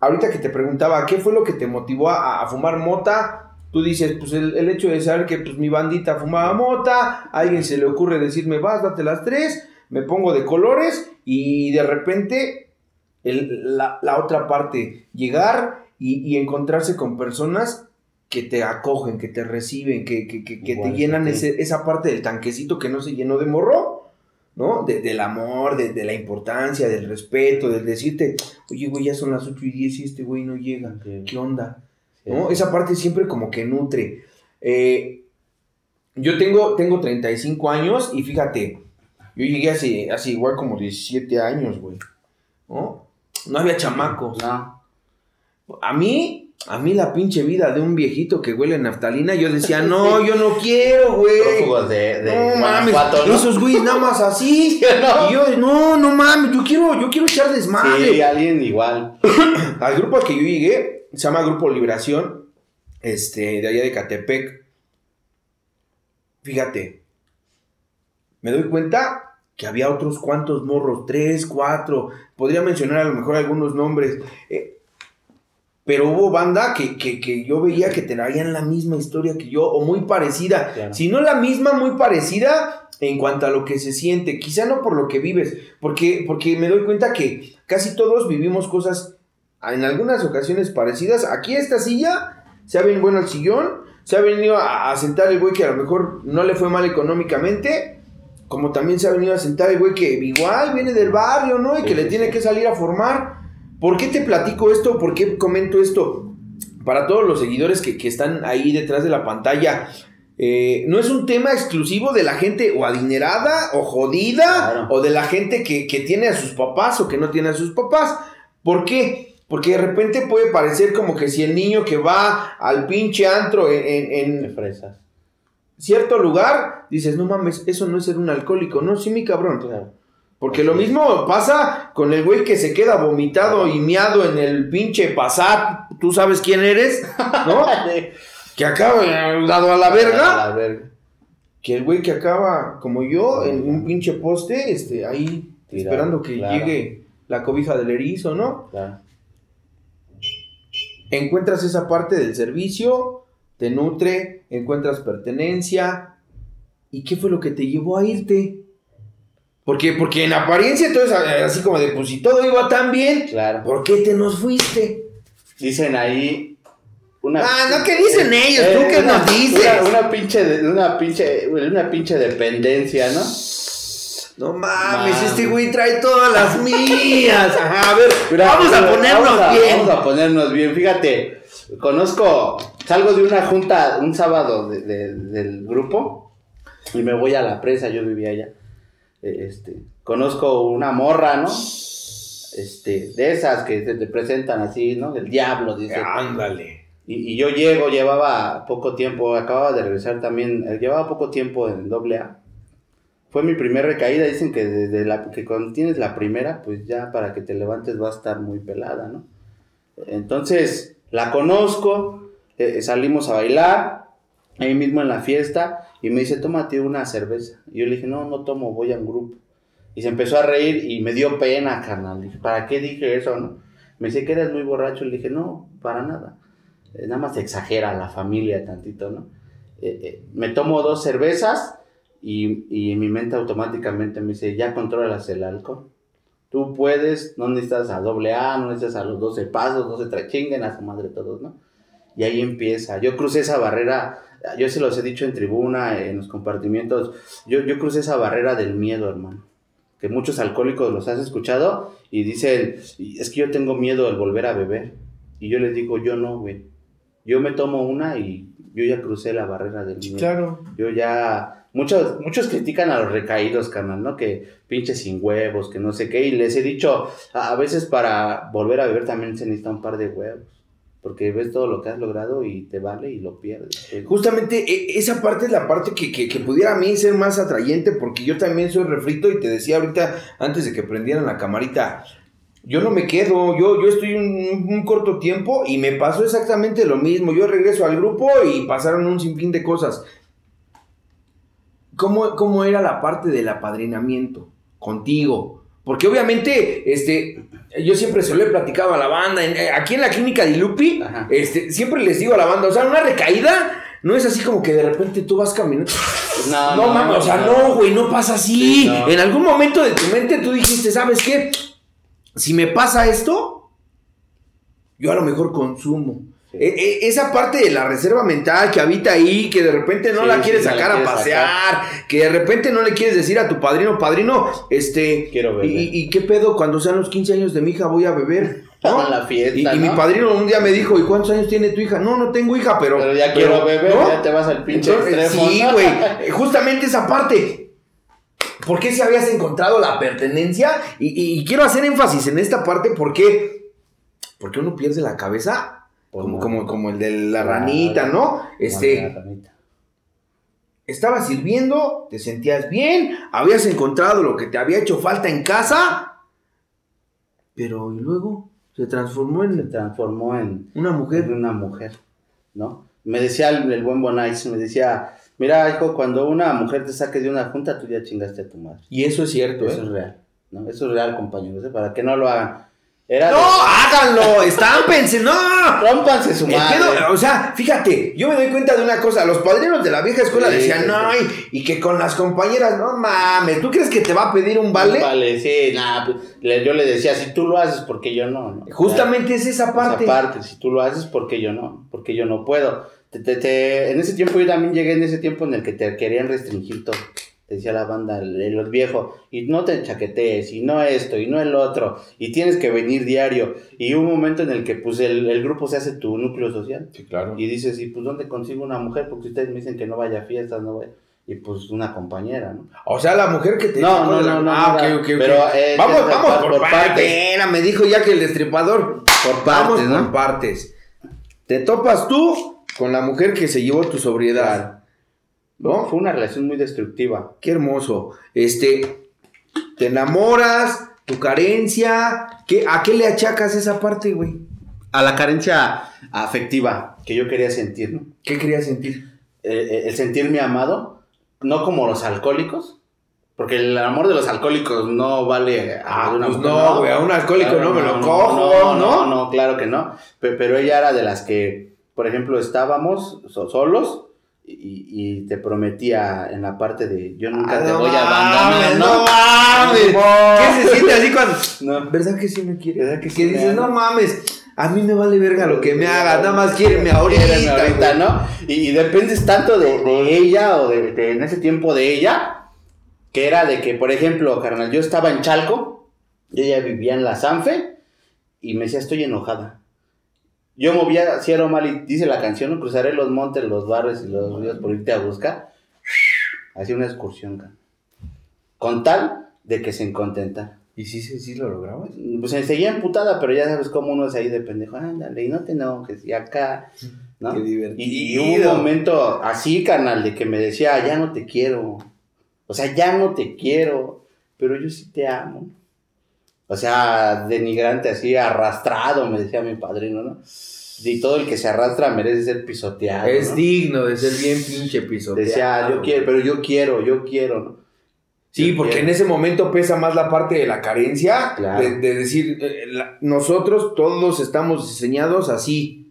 Ahorita que te preguntaba, ¿qué fue lo que te motivó a, a fumar mota? Tú dices, pues el, hecho de saber que pues mi bandita fumaba mota, a alguien se le ocurre decirme, vas, date las tres, me pongo de colores y de repente la, otra parte, llegar y, encontrarse con personas que te acogen, que te reciben, que, te llenan esa parte del tanquecito que no se llenó de morro, ¿no? del amor, de, la importancia, del respeto, del decirte, oye, güey, ya son las 8 y 10 y este güey no llega, ¿qué onda? Esa parte siempre como que nutre. Eh, yo tengo, tengo 35 años y fíjate, yo llegué hace, hace igual como 17 años, güey. ¿No? No había chamacos. No. A mí, a mí la pinche vida de un viejito que huele a naftalina, yo decía, no, yo no quiero, güey. de, de no mames, esos güeyes nada más así. no. Y yo, no, no mames, yo quiero, yo quiero echar desmadre. Sí, alguien igual. al grupo al que yo llegué, se llama Grupo Liberación, este, de allá de Catepec. Fíjate, me doy cuenta que había otros cuantos morros, tres, cuatro, podría mencionar a lo mejor algunos nombres, eh, pero hubo banda que, yo veía que traían la misma historia que yo, o muy parecida, si no la misma, muy parecida en cuanto a lo que se siente, quizá no por lo que vives, porque, porque me doy cuenta que casi todos vivimos cosas en algunas ocasiones parecidas. Aquí esta silla se ha venido bueno al sillón, se ha venido a, sentar el güey que a lo mejor no le fue mal económicamente, como también se ha venido a sentar el güey que igual viene del barrio, ¿no? Y que le tiene que salir a formar. ¿Por qué te platico esto? ¿Por qué comento esto? Para todos los seguidores que, están ahí detrás de la pantalla, eh, no es un tema exclusivo de la gente o adinerada o jodida o de la gente que, que, tiene a sus papás o que no tiene a sus papás. ¿Por qué? Porque de repente puede parecer como que si el niño que va al pinche antro en, en, fresas. cierto lugar, dices, no mames, eso no es ser un alcohólico. No, sí, mi cabrón. Porque lo mismo pasa con el güey que se queda vomitado y miado en el pinche pasar. Tú sabes quién eres, ¿no? que acaba dado a la verga. A la verga. Que el güey que acaba, como yo, en un pinche poste, este, ahí esperando que llegue la cobija del erizo, ¿no? Claro encuentras esa parte del servicio, te nutre, encuentras pertenencia. ¿Y qué fue lo que te llevó a irte? Porque, porque en apariencia todo es así como de, pues si todo iba tan bien, claro. ¿por qué te nos fuiste? Dicen ahí una, ah, no, ¿qué dicen ellos? ¿Tú qué nos dices? Una, pinche, una, pinche, una pinche dependencia, ¿no? No mames, este güey trae todas las mías. Ajá, a ver, vamos a ponernos bien. Vamos a ponernos bien. Fíjate, conozco, salgo de una junta un sábado del grupo y me voy a la presa, yo vivía allá. E, este, conozco una morra, ¿no? Este, de esas que se te presentan así, ¿no? Del diablo, dice. Ándale. Y, y, yo llego, llevaba poco tiempo, acababa de regresar también, llevaba poco tiempo en doble A fue mi primera recaída. Dicen que desde la que cuando tienes la primera, pues ya para que te levantes va a estar muy pelada, ¿no? Entonces, la conozco, eh, salimos a bailar, ahí mismo en la fiesta, y me dice, tómate una cerveza. Y yo le dije, no, no tomo, voy a un grupo. Y se empezó a reír y me dio pena, carnal. Dije, ¿para qué dije eso, no? Me dice que eres muy borracho. Le dije, no, para nada. Eh, nada más exagera la familia tantito, ¿no? Eh, eh, me tomo dos cervezas y, y mi mente automáticamente me dice, ya controlas el alcohol. Tú puedes, no necesitas a doble A, no necesitas a los 12 pasos, no se trachinguen a su madre todos, ¿no? Y ahí empieza. Yo crucé esa barrera, yo se los he dicho en tribuna, en los compartimientos, yo, yo crucé esa barrera del miedo, hermano. Que muchos alcohólicos los has escuchado y dicen, es que yo tengo miedo al volver a beber. Y yo les digo, yo no, güey. Yo me tomo una y yo ya crucé la barrera del miedo. Claro. Yo ya. Muchos, muchos critican a los recaídos, carnal, ¿no? Que pinches sin huevos, que no sé qué. Y les he dicho, a, a veces para volver a beber también se necesita un par de huevos. Porque ves todo lo que has logrado y te vale y lo pierdes. Justamente e- esa parte es la parte que, que- pudiera a mí ser más atrayente porque yo también soy refrito y te decía ahorita antes de que prendieran la camarita, yo no me quedo, yo, yo estoy un, un corto tiempo y me pasó exactamente lo mismo, yo regreso al grupo y pasaron un sinfín de cosas. ¿Cómo, cómo era la parte del apadrinamiento contigo? Porque obviamente, este, yo siempre se lo he platicado a la banda, en- eh, aquí en la clínica de Lupi, este, siempre les digo a la banda, o sea, una recaída no es así como que de repente tú vas caminando. No, No, mames, o sea, no, güey, no pasa así. Sí. En algún momento de tu mente tú dijiste, ¿sabes qué? Si me pasa esto, yo a lo mejor consumo. Sí. E- e- esa parte de la reserva mental que habita ahí, que de repente no Sí, la sí, quieres no la sacar a pasear, que de repente no le quieres decir a tu padrino, padrino, este, Quiero beber. y, y qué pedo cuando sean los 15 años de mi hija voy a beber? ¿no? La fiesta, Y, y mi ¿no? padrino un día me dijo, ¿y cuántos años tiene tu hija? No, no tengo hija, pero... Pero ya quiero beber, ¿no? ya te vas al pinche Entonces, extremo. Sí, ¿no? güey. Eh, Justamente esa parte. ¿Por qué si habías encontrado la pertenencia? Y, y- y quiero hacer énfasis en esta parte porque. Porque uno pierde la cabeza. Como, como, como el de la ranita, ¿no? Este. Estabas sirviendo, te sentías bien, habías encontrado lo que te había hecho falta en casa. Pero y luego se transformó Se en transformó en, una en mujer. una mujer, ¿no? Me decía el, el buen Bonais, me decía, mira, hijo, cuando una mujer te saque de una junta, tú ya chingaste a tu madre. Y eso es cierto, Eso ¿eh? es real, ¿no? Eso es real, compañeros, ¿eh? para que no lo hagan. Era ¡No! ¡Háganlo! ¡Estámpense! ¡No! rómpanse su madre. pedo, o sea, fíjate, yo me doy cuenta de una cosa, los padrinos de la vieja escuela Sí, decían, sí, no, sí. y, y que con las compañeras, no mames, ¿tú crees que te va a pedir un vale? Vale, sí, nada, pues, yo le decía, si tú lo haces, ¿por qué yo no? no? Justamente es esa Esa parte. parte, si tú lo haces, ¿por qué yo no? Porque yo no puedo. Te- te- te- en ese tiempo yo también llegué en ese tiempo en el que te querían restringir todo. Decía la banda, los viejos, y no te chaquetees, y no esto, y no el otro, y tienes que venir diario. Y un momento en el que pues el, el grupo se hace tu núcleo social. Sí, claro. Y dices, ¿y pues dónde consigo una mujer? Porque ustedes me dicen que no vaya a fiestas, no vaya. Y pues una compañera, ¿no? O sea, la mujer que te No, no, la- no, no, Ah, ok, ok, ok. pero, eh, vamos, vamos por- por, partes. me dijo ya que el destripador. Por vamos partes, ¿no? por partes. Te topas tú con la mujer que se llevó tu sobriedad. ¿No? Fue una relación muy destructiva. Qué hermoso. Este, te enamoras, tu carencia. ¿qué, ¿A qué le achacas esa parte, güey? A la carencia afectiva que yo quería sentir, ¿no? ¿Qué querías sentir? Eh, eh, el sentirme amado, no como los alcohólicos, porque el amor de los alcohólicos no vale a Ah, una pues no, güey, a un alcohólico no me lo cojo, no, ¿no? no, no, claro que no. Pe- Pero ella era de las que, por ejemplo, estábamos so- solos y, y te prometía en la parte de yo nunca Ah, te no voy a abandonar, ¿no? no mames. ¿Qué se siente así cuando.? No. ¿Verdad que sí me quiere? ¿Verdad que sí que dices, no mames, a mí me vale verga lo que me haga, nada más quiéreme ahorita. Ahorita. ¿no? Y, y dependes tanto de, de ella o de, de- en ese tiempo de ella, que era de que, por ejemplo, carnal, yo estaba en Chalco, y ella vivía en la Sanfe, y me decía, estoy enojada. Yo movía, era mal, y dice la canción, cruzaré los montes, los barrios y los ríos por irte a buscar. Hacía una excursión. Con tal de que se contenta. ¿Y sí, sí, sí lo lograbas? Pues se seguía emputada, pero ya sabes cómo uno es ahí de pendejo. Ándale, y no te enojes, y acá, ¿no? Qué divertido. Y, y hubo un momento así, carnal, de que me decía, ya no te quiero. O sea, ya no te quiero, pero yo sí te amo. O sea, denigrante así, arrastrado, me decía mi padrino, ¿no? Y todo el que se arrastra merece ser pisoteado. Es ¿no? digno de ser bien pinche pisoteado. Decía, yo quiero, pero yo quiero, yo quiero, ¿no? Sí, porque quiero. en ese momento pesa más la parte de la carencia, Claro. de, de decir, eh, la- nosotros todos estamos diseñados así.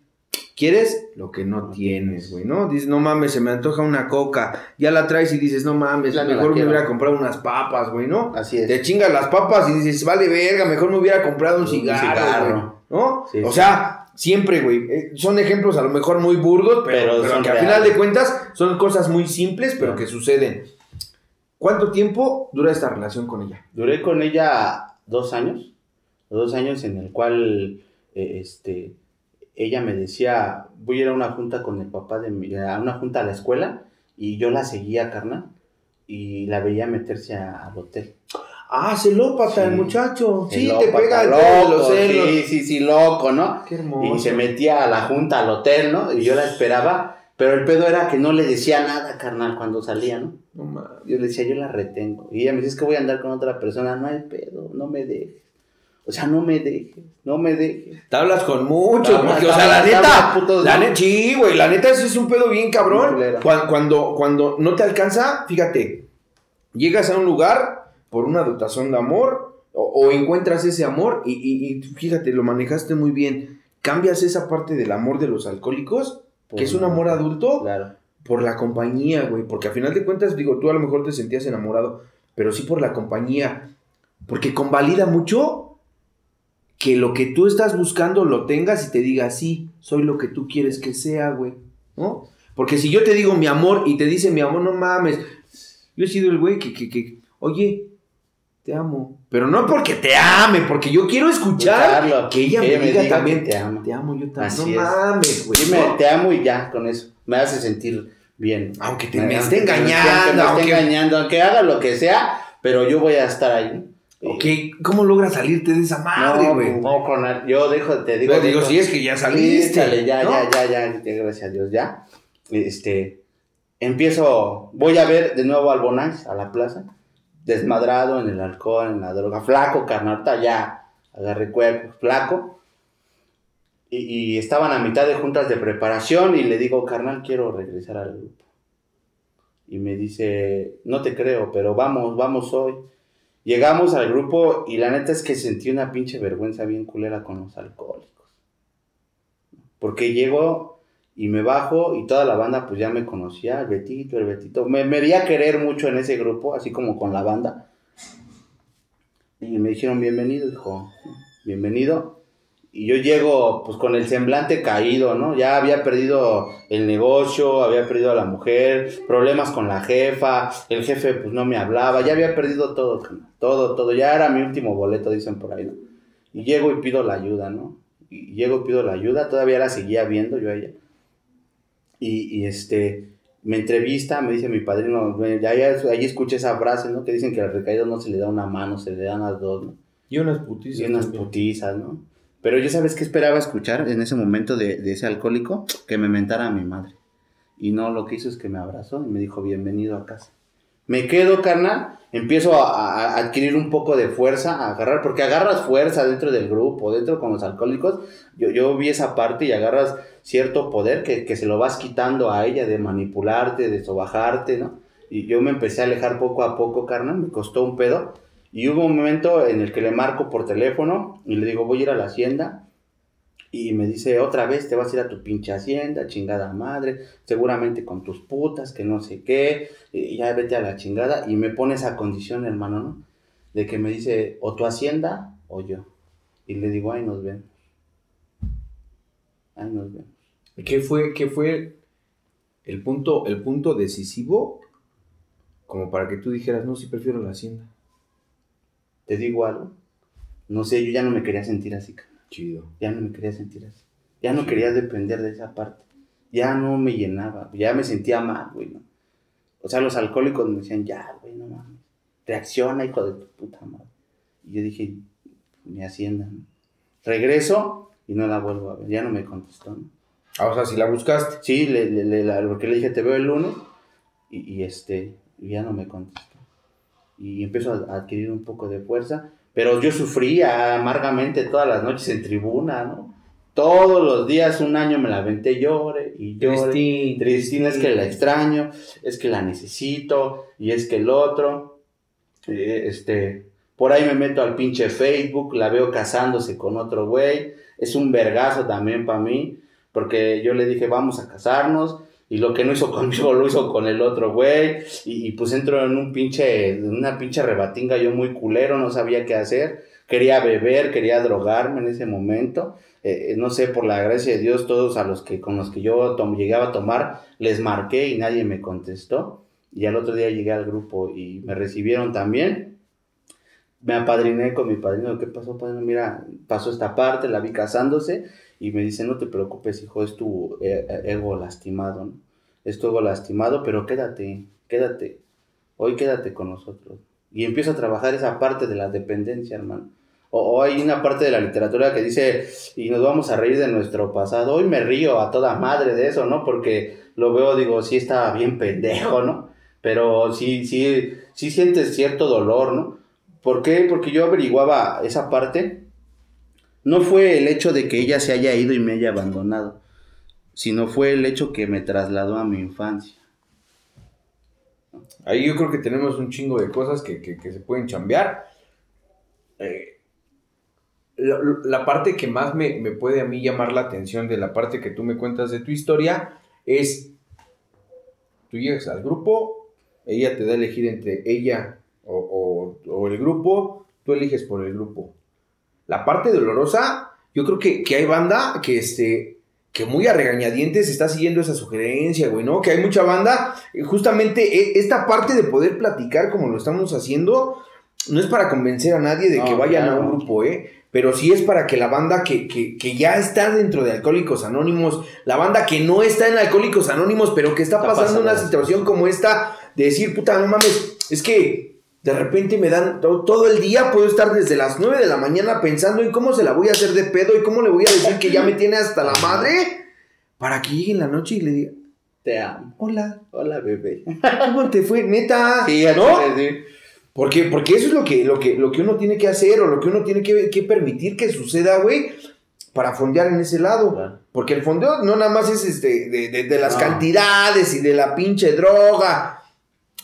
¿Quieres? Lo que no tienes, güey, ¿no? Dices, no mames, se me antoja una coca. Ya la traes y dices, no mames, Ya mejor me quiero. hubiera comprado unas papas, güey, ¿no? Así es. Te chingas las papas y dices, vale verga, mejor me hubiera comprado un Un cigarro, cigarro. güey, ¿no? Sí, o sí. sea, siempre, güey, eh, son ejemplos a lo mejor muy burdos, pero, Pero pero son que al reales. final de cuentas son cosas muy simples, pero que suceden. ¿Cuánto tiempo dura esta relación con ella? Duré con ella dos años, dos años en el cual, eh, este, ella me decía, voy a ir a una junta con el papá de mi, a una junta a la escuela, y yo la seguía, carnal, y la veía meterse a- al hotel. Ah, celópata el Sí. muchacho. Sí, El te pega el loco, los celos. Sí, sí, sí, loco, ¿no? Qué hermoso. Y se metía a la junta al hotel, ¿no? Y yo la esperaba, pero el pedo era que no le decía nada, carnal, cuando salía, ¿no? No mames. Yo le decía, yo la retengo. Y ella me dice, es que voy a andar con otra persona. No hay pedo, no me dejes. O sea, no me dejes, no me dejes. Te hablas con mucho, porque, o sea, la neta, la neta, sí, güey, la neta, eso es un pedo bien cabrón. Cuando, cuando, cuando no te alcanza, fíjate, llegas a un lugar por una dotación de amor, o, o encuentras ese amor, y, y- y fíjate, lo manejaste muy bien. Cambias esa parte del amor de los alcohólicos, que es un amor adulto, Claro. por la compañía, güey. Porque a final de cuentas, digo, tú a lo mejor te sentías enamorado, pero sí por la compañía. Porque convalida mucho que lo que tú estás buscando lo tengas y te diga, sí, soy lo que tú quieres que sea, güey. ¿No? Porque si yo te digo mi amor y te dice mi amor, no mames. Yo he sido el güey que, que, que, oye, te amo. Pero no porque te ame, porque yo quiero escuchar Escucharlo, que ella que me diga diga también, te amo. Te amo yo también. Así no es. mames, güey. Dime, te amo y ya, con eso. Me hace sentir bien. Aunque te Me- me aunque esté me- engañando, aunque me esté engañando, aunque haga lo que sea, pero yo voy a estar ahí. ¿Cómo logras salirte de esa madre, no, güey? no, con el- yo dejo, te digo, Pero digo, si es que ya saliste. échale, ya, ¿no? ya, ya, ya, gracias a Dios, ya. Este, empiezo, voy a ver de nuevo al Bonais, a la plaza, desmadrado en el alcohol, en la droga, flaco, carnal, ahorita ya, agarré cuerpo, flaco. Y, y estaban a mitad de juntas de preparación y le digo, carnal, quiero regresar al grupo. Y me dice, no te creo, pero vamos, vamos hoy. Llegamos al grupo y la neta es que sentí una pinche vergüenza bien culera con los alcohólicos. Porque llego y me bajo y toda la banda pues ya me conocía, el Betito, el Betito. Me, me veía querer mucho en ese grupo, así como con la banda. Y me dijeron bienvenido, hijo, bienvenido. Y yo llego pues con el semblante caído, ¿no? Ya había perdido el negocio, había perdido a la mujer, problemas con la jefa, el jefe pues no me hablaba, ya había perdido todo, todo, todo, ya era mi último boleto, dicen por ahí, ¿no? Y llego y pido la ayuda, ¿no? Y llego y pido la ayuda, todavía la seguía viendo yo a ella. Y, y, este, me entrevista, me dice mi padrino, "Ve, ya, ya ahí escuché esa frase, ¿no? Que dicen que al recaído no se le da una mano, se le dan las dos, ¿no? Y unas putizas. Y unas también. putizas, ¿no? Pero yo, ¿sabes qué esperaba escuchar en ese momento de, ese alcohólico? Que me mentara a mi madre. Y no, lo que hizo es que me abrazó y me dijo, bienvenido a casa. Me quedo, carnal, empiezo a, a adquirir un poco de fuerza, a agarrar, porque agarras fuerza dentro del grupo, dentro con los alcohólicos. Yo, yo vi esa parte y agarras cierto poder que, que se lo vas quitando a ella de manipularte, de sobajarte, ¿no? Y yo me empecé a alejar poco a poco, carnal, me costó un pedo. Y hubo un momento en el que le marco por teléfono y le digo, voy a ir a la hacienda. Y me dice, otra vez te vas a ir a tu pinche hacienda, chingada madre, seguramente con tus putas, que no sé qué, ya vete a la chingada. Y me pone esa condición, hermano, ¿no? De que me dice, o tu hacienda o yo. Y le digo, ahí nos vemos. Ahí nos vemos. ¿Qué fue, qué fue el punto, el punto decisivo como para que tú dijeras, no, sí prefiero la hacienda? ¿Te digo algo? No sé, yo ya no me quería sentir así. Chido. ya no me quería sentir así. Ya no quería depender de esa parte. Ya no me llenaba. Ya me sentía mal, güey, ¿no? O sea, los alcohólicos me decían, ya, güey, no mames. Reacciona, hijo de tu puta madre. Y yo dije, mi hacienda, ¿no? Regreso y no la vuelvo a ver. Ya no me contestó, ¿no? Ah, o sea, si la buscaste. Sí, le, le- le- la- porque le dije, te veo el lunes. Y, y este, ya no me contestó. Y empiezo a adquirir un poco de fuerza. Pero yo sufría amargamente todas las noches en tribuna, ¿no? Todos los días, un año me la aventé llore y llore. Tristín, Tristina es que la extraño, es que la necesito y es que el otro. eh, este, por ahí me meto al pinche Facebook, la veo casándose con otro güey. Es un vergazo también para mí, porque yo le dije, vamos a casarnos. Y lo que no hizo conmigo lo hizo con el otro güey. Y, y pues entro en un pinche, una pinche rebatinga yo muy culero, no sabía qué hacer. Quería beber, quería drogarme en ese momento. Eh, no sé, por la gracia de Dios, todos a los que con los que yo llegaba a tomar, les marqué y nadie me contestó. Y al otro día llegué al grupo y me recibieron también. Me apadriné con mi padrino. ¿Qué pasó, padrino? Mira, pasó esta parte, la vi casándose. Y me dice, no te preocupes, hijo, es tu eh, eh, ego lastimado, ¿no? Es tu ego lastimado, pero quédate, quédate. Hoy quédate con nosotros. Y empiezo a trabajar esa parte de la dependencia, hermano. O, o hay una parte de la literatura que dice, y nos vamos a reír de nuestro pasado. Hoy me río a toda madre de eso, ¿no? Porque lo veo, digo, sí estaba bien pendejo, ¿no? Pero sí, sí, sí sientes cierto dolor, ¿no? ¿Por qué? Porque yo averiguaba esa parte. No fue el hecho de que ella se haya ido y me haya abandonado, sino fue el hecho que me trasladó a mi infancia. Ahí yo creo que tenemos un chingo de cosas que, que- se pueden chambear. Eh, la, parte que más me, me puede a mí llamar la atención de la parte que tú me cuentas de tu historia es, tú llegas al grupo, ella te da a elegir entre ella o el grupo, tú eliges por el grupo. La parte dolorosa, yo creo que, que hay banda que, este, que muy a regañadientes está siguiendo esa sugerencia, güey, ¿no? Que hay mucha banda, eh, justamente e- esta parte de poder platicar como lo estamos haciendo, no es para convencer a nadie de que vayan a un grupo, ¿eh? Pero sí es para que la banda que, que, que ya está dentro de Alcohólicos Anónimos, la banda que no está en Alcohólicos Anónimos, pero que está, Está pasando pasando. una situación como esta, de decir, puta, no mames, es que de repente me dan to- todo el día, puedo estar desde las 9 de la mañana pensando en cómo se la voy a hacer de pedo y cómo le voy a decir que ya me tiene hasta la madre, para que llegue en la noche y le diga, Te amo. hola, Hola, bebé. ¿cómo te fue? Neta, Sí, ya ¿no? Porque, porque eso es lo que, lo, que, lo que uno tiene que hacer o lo que uno tiene que, que permitir que suceda, güey, para fondear en ese lado. Claro. Porque el fondeo no nada más es este, de, de- de las No. cantidades y de la pinche droga.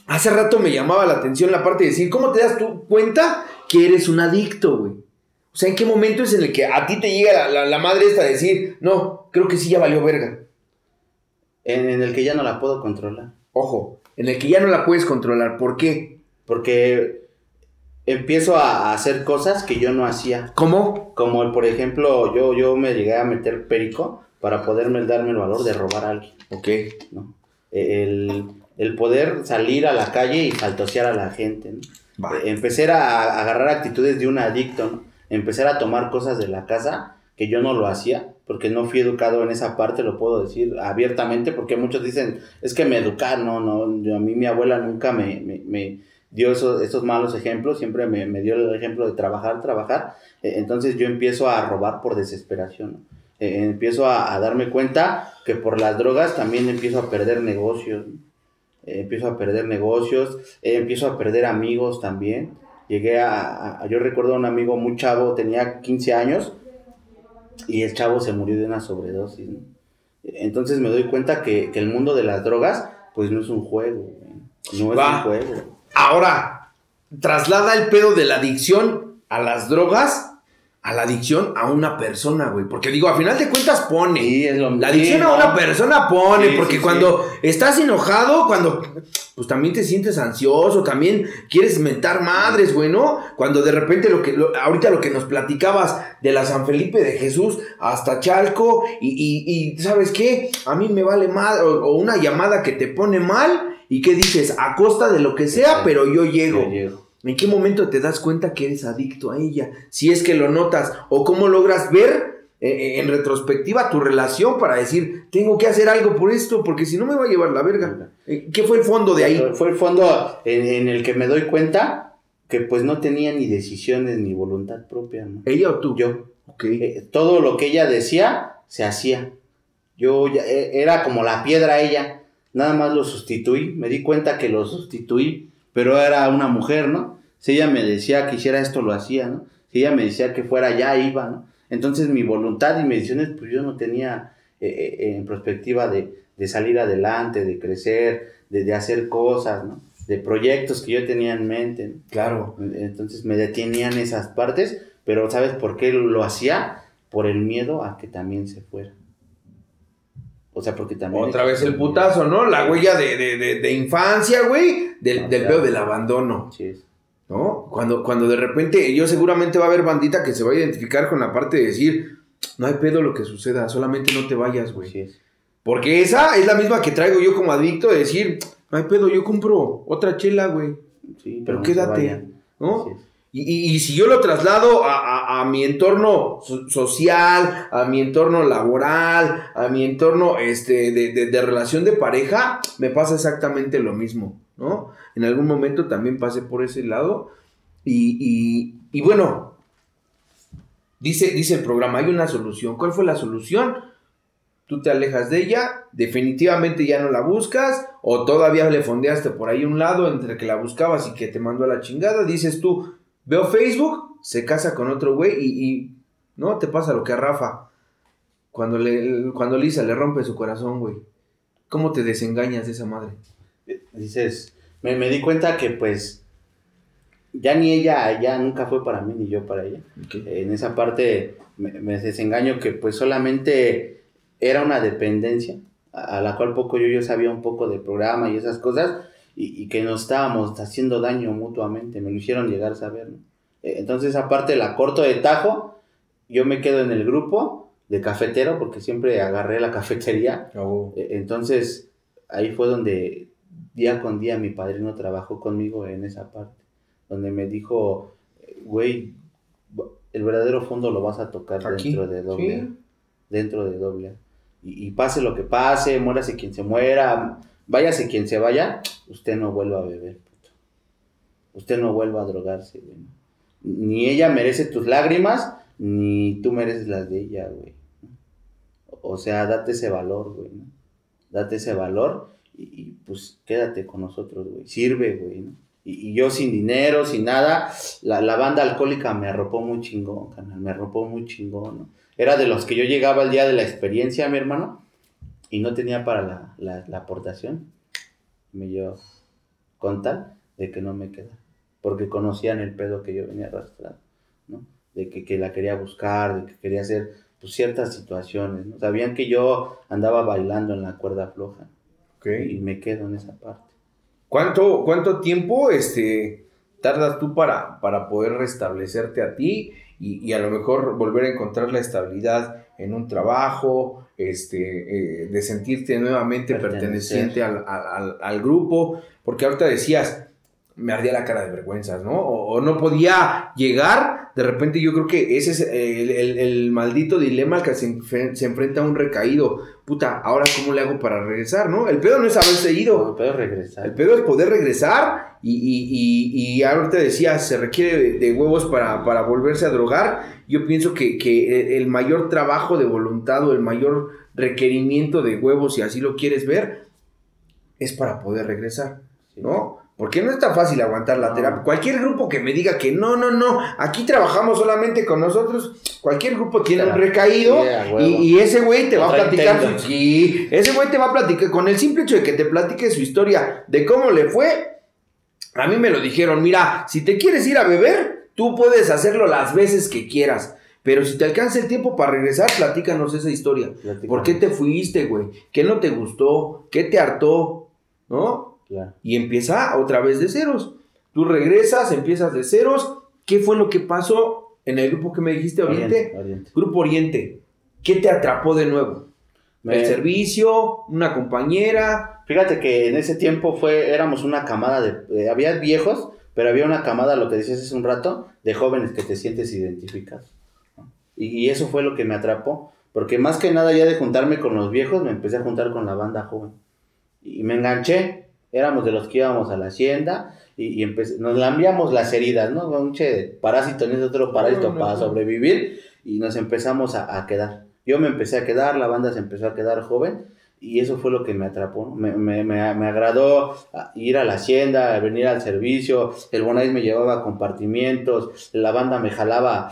Hace rato me llamaba la atención la parte de decir, ¿cómo te das tú cuenta que eres un adicto, güey? O sea, ¿en qué momento es en el que a ti te llega la, la- la madre esta a decir, no, creo que sí ya valió verga? En, en el que ya no la puedo controlar. Ojo, en el que ya no la puedes controlar. ¿Por qué? Porque empiezo a a hacer cosas que yo no hacía. ¿Cómo? Como por ejemplo, yo, yo me llegué a meter perico para poderme darme el valor de robar a alguien. Ok. ¿no? El, el poder salir a la calle y faltosear a la gente. ¿no? Eh, Empecé a, a agarrar actitudes de un adicto, ¿no? Empezar a tomar cosas de la casa que yo no lo hacía, porque no fui educado en esa parte, lo puedo decir abiertamente, porque muchos dicen, es que me educaron, no, no, yo- a mí mi abuela nunca me, me, me dio esos, esos malos ejemplos, siempre me, me dio el ejemplo de trabajar, trabajar, Eh, entonces yo empiezo a robar por desesperación, ¿no? Eh, empiezo a, a darme cuenta que por las drogas también empiezo a perder negocios, ¿no? Eh, empiezo a perder negocios, eh, empiezo a perder amigos también. Llegué a, a- yo recuerdo a un amigo muy chavo, tenía 15 años y el chavo se murió de una sobredosis. ¿no? Entonces me doy cuenta que, que el mundo de las drogas, pues no es un juego, no es Va. un juego. Ahora, traslada el pedo de la adicción a las drogas, a la adicción a una persona, güey. Porque digo, a final de cuentas pone. Sí, es lo La adicción sí, a no. una persona pone, Sí, porque cuando estás enojado, cuando pues también te sientes ansioso, también quieres mentar madres, güey, ¿no? Cuando de repente lo que, lo- ahorita lo que nos platicabas de la San Felipe de Jesús hasta Chalco, y, y- y, ¿sabes qué? A mí me vale mal, o, o una llamada que te pone mal, y que dices, a costa de lo que sea, pero yo llego. Yo llego. ¿En qué momento te das cuenta que eres adicto a ella? Si es que lo notas, o cómo logras ver eh, eh, en retrospectiva tu relación para decir, tengo que hacer algo por esto, porque si no me va a llevar la verga. Eh, ¿Qué fue el fondo de ahí? Fue el fondo en, en el que me doy cuenta que pues no tenía ni decisiones ni voluntad propia, ¿no? ¿Ella o tú? Yo. Eh, todo lo que ella decía, se hacía. Yo ya- eh, era como la piedra ella. Nada más lo sustituí. Me di cuenta que lo sustituí pero era una mujer, ¿no? Si ella me decía que hiciera esto, lo hacía, ¿no? Si ella me decía que fuera allá, iba, ¿no? Entonces mi voluntad y mis decisiones, pues yo no tenía eh, eh, en perspectiva de, de, salir adelante, de crecer, de, de, hacer cosas, ¿no? De proyectos que yo tenía en mente. ¿no? Claro. Entonces me detenían esas partes, pero ¿sabes por qué lo hacía? Por el miedo a que también se fuera. O sea, porque también... Otra vez el putazo, ¿no? La huella de, de, de infancia, güey, del, del pedo del abandono. Sí. ¿No? Cuando, cuando de repente, yo seguramente va a haber bandita que se va a identificar con la parte de decir, no hay pedo lo que suceda, solamente no te vayas, güey. Sí. Porque esa es la misma que traigo yo como adicto de decir, no hay pedo, yo compro otra chela, güey. Sí, Pero no quédate. ¿no? Es. Y, si yo lo traslado a, a- mi entorno so- social, a mi entorno laboral, a mi entorno este, de, de- relación de pareja, me pasa exactamente lo mismo, ¿no? En algún momento también pasé por ese lado. Y, y- y bueno, dice, dice el programa, hay una solución. ¿Cuál fue la solución? Tú te alejas de ella, definitivamente ya no la buscas, o todavía le fondeaste por ahí un lado entre que la buscabas y que te mandó a la chingada. Dices tú, veo Facebook, se casa con otro güey y, y, no te pasa lo que a Rafa. Cuando, le, cuando Lisa le rompe su corazón, güey. ¿Cómo te desengañas de esa madre? Dices, me, me di cuenta que pues ya ni ella, ya nunca fue para mí ni yo para ella. En esa parte me, me desengaño que pues solamente era una dependencia a, a la cual poco yo, yo sabía un poco del programa y esas cosas y, y que nos estábamos haciendo daño mutuamente, me lo hicieron llegar a saber. ¿no? Eh, Entonces aparte la corto de tajo, yo me quedo en el grupo de cafetero porque siempre agarré la cafetería eh, Entonces, ahí fue donde día con día mi padrino trabajó conmigo en esa parte, donde me dijo, güey, el verdadero fondo lo vas a tocar Aquí, dentro de doble, sí. dentro de doble. Y, y pase lo que pase, muérase quien se muera, váyase quien se vaya, usted no vuelva a beber, puto. Usted no vuelva a drogarse, güey. Ni ella merece tus lágrimas, ni tú mereces las de ella, güey. O sea, date ese valor, güey, ¿no? Date ese valor y, pues quédate con nosotros, güey. Sirve, güey, ¿no? Y, y yo sin dinero, sin nada, la, la banda alcohólica me arropó muy chingón, canal, me arropó muy chingón, ¿no? Era de los que yo llegaba el día de la experiencia, mi hermano, y no tenía para la, la, la aportación. Me yo con tal de que no me quedara, porque conocían el pedo que yo venía arrastrando, ¿no? De que, que la quería buscar, de que quería hacer pues, ciertas situaciones, ¿no? Sabían que yo andaba bailando en la cuerda floja Ok. y me quedo en esa parte. ¿Cuánto, cuánto tiempo este, tardas tú para, para poder restablecerte a ti y, y a lo mejor volver a encontrar la estabilidad en un trabajo, este, eh, de sentirte nuevamente perteneciente al, al- al- al grupo? Porque ahorita decías, me ardía la cara de vergüenzas, ¿no? O, o no podía llegar. De repente yo creo que ese es el, el- el maldito dilema al que se, se enfrenta un recaído. Puta, ahora cómo le hago para regresar, ¿no? El pedo no es haberse ido. No, puedo regresar. El pedo es poder regresar y, y, y, y ahorita decías, se requiere de, de huevos para, para volverse a drogar. Yo pienso que, que el mayor trabajo de voluntad o el mayor requerimiento de huevos, si así lo quieres ver, es para poder regresar. ¿no? Porque no es tan fácil aguantar la terapia. Cualquier grupo que me diga que no, no, no, aquí trabajamos solamente con nosotros, cualquier grupo tiene un recaído y, y ese güey te va a platicar su- Sí, ese güey te va a platicar, con el simple hecho de que te platique su historia de cómo le fue, a mí me lo dijeron, mira, si te quieres ir a beber, tú puedes hacerlo las veces que quieras, pero si te alcanza el tiempo para regresar, platícanos esa historia. Platícame. ¿Por qué te fuiste, güey? ¿Qué no te gustó? ¿Qué te hartó? ¿No? Y empieza otra vez de ceros. Tú regresas, empiezas de ceros. ¿Qué fue lo que pasó en el grupo que me dijiste, Oriente? Oriente, Oriente. Grupo Oriente. ¿Qué te atrapó de nuevo? Me- ¿El servicio? ¿Una compañera? Fíjate que en ese tiempo fue, éramos una camada de, eh, había viejos, pero había una camada, lo que decías hace un rato, de jóvenes que te sientes identificados. ¿no? Y, y eso fue lo que me atrapó, porque más que nada ya de juntarme con los viejos, me empecé a juntar con la banda joven. Y me enganché, éramos de los que íbamos a la hacienda y, nos lambiamos las heridas, ¿no? Un che parásito, ni otro parásito No, no, para no. sobrevivir y nos empezamos a, a quedar. Yo me empecé a quedar, la banda se empezó a quedar joven y eso fue lo que me atrapó. Me, me, me, agradó ir a la hacienda, venir al servicio. El Bonais me llevaba compartimientos. La banda me jalaba.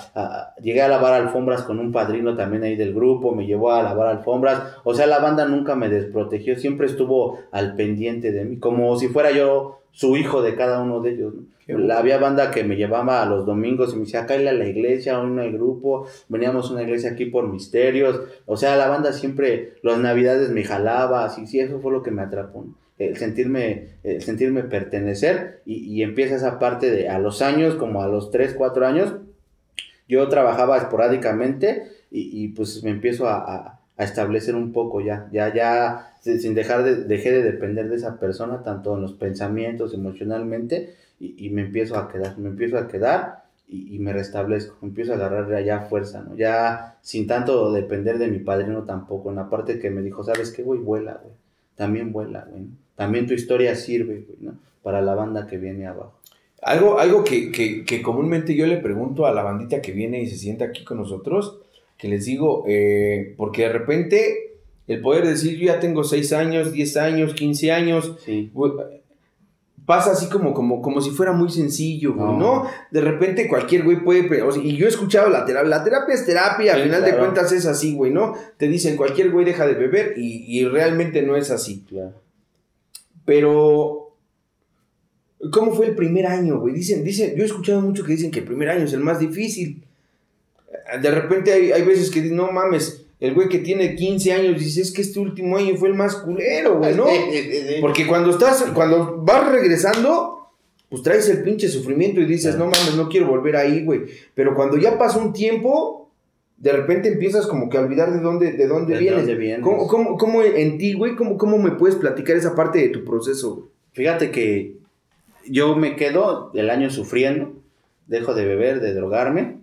llegué a lavar alfombras con un padrino también ahí del grupo. Me llevó a lavar alfombras. O sea, la banda nunca me desprotegió. Siempre estuvo al pendiente de mí. Como si fuera yo su hijo de cada uno de ellos. La, había banda que me llevaba a los domingos y me decía, acá a la iglesia, hoy no hay grupo, veníamos a una iglesia aquí por misterios, o sea, la banda siempre, las navidades me jalaba, así, sí, eso fue lo que me atrapó, el sentirme, el sentirme pertenecer y, y, empieza esa parte de a los años, como a los 3, 4 años, yo trabajaba esporádicamente y, y pues me empiezo a, a, establecer un poco ya, ya, ya, sin dejar de, dejé de depender de esa persona, tanto en los pensamientos, emocionalmente, y, me empiezo a quedar, me empiezo a quedar y, me restablezco, empiezo a agarrar allá fuerza, ¿no? Ya sin tanto depender de mi padrino tampoco, en la parte que me dijo, ¿sabes qué, güey? Vuela, güey. También vuela, güey. También tu historia sirve, güey, ¿no? Para la banda que viene abajo. Algo, algo que, que, comúnmente yo le pregunto a la bandita que viene y se sienta aquí con nosotros, que les digo, eh, porque de repente el poder decir, yo ya tengo 6 años, 10 años, 15 años, sí pasa así como, como, como si fuera muy sencillo, güey, no. De repente cualquier güey puede, y yo he escuchado la terapia, la terapia es terapia, al final de cuentas es así, güey, ¿no? Te dicen cualquier güey deja de beber y, realmente no es así. Claro. Pero, ¿cómo fue el primer año, güey? Dicen, dicen, yo he escuchado mucho que dicen que el primer año es el más difícil. De repente hay, hay veces que no mames, el güey que tiene 15 años dice, es que este último año fue el más culero, güey, ¿no? Porque cuando estás, cuando vas regresando, pues traes el pinche sufrimiento y dices, no mames, no quiero volver ahí, güey. Pero cuando ya pasa un tiempo, de repente empiezas como que a olvidar de dónde, de dónde vienes. ¿Cómo, cómo, en ti, güey, cómo, cómo me puedes platicar esa parte de tu proceso? Fíjate que yo me quedo el año sufriendo, dejo de beber, de drogarme,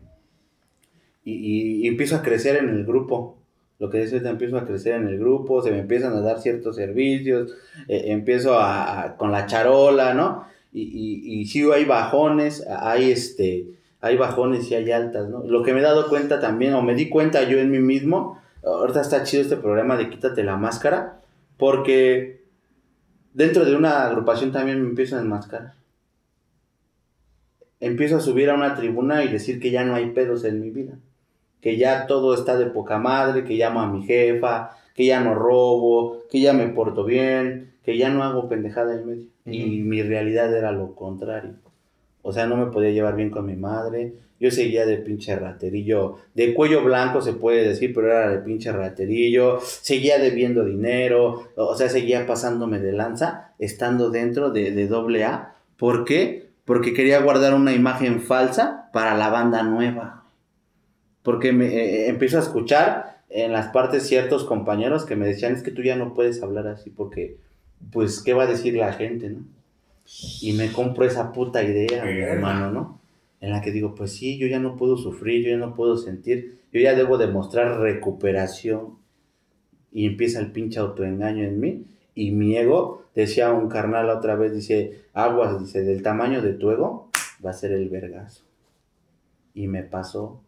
y empiezo a crecer en el grupo lo que es te empiezo a crecer en el grupo, se me empiezan a dar ciertos servicios, eh, empiezo a, con la charola, ¿no? Y, y, y sí hay bajones, hay este, hay bajones y hay altas, ¿no? Lo que me he dado cuenta también, o me di cuenta yo en mí mismo, ahorita está chido este programa de quítate la máscara, porque dentro de una agrupación también me empiezo a enmascarar. Empiezo a subir a una tribuna y decir que ya no hay pedos en mi vida que ya todo está de poca madre, que llamo a mi jefa, que ya no robo, que ya me porto bien, que ya no hago pendejada en medio. Y mi realidad era lo contrario. O sea, no me podía llevar bien con mi madre. Yo seguía de pinche raterillo, de cuello blanco se puede decir, pero era de pinche raterillo. Seguía debiendo dinero, o sea, seguía pasándome de lanza, estando dentro de, de doble A. ¿Por qué? Porque quería guardar una imagen falsa para la banda nueva porque me eh, eh, empiezo a escuchar en las partes ciertos compañeros que me decían, es que tú ya no puedes hablar así porque, pues, ¿qué va a decir la gente, no? Y me compro esa puta idea, mi hermano, ¿no? En la que digo, pues sí, yo ya no puedo sufrir, yo ya no puedo sentir, yo ya debo demostrar recuperación. Y empieza el pinche autoengaño en mí. Y mi ego, decía un carnal otra vez, dice, aguas, dice, del tamaño de tu ego va a ser el vergazo. Y me pasó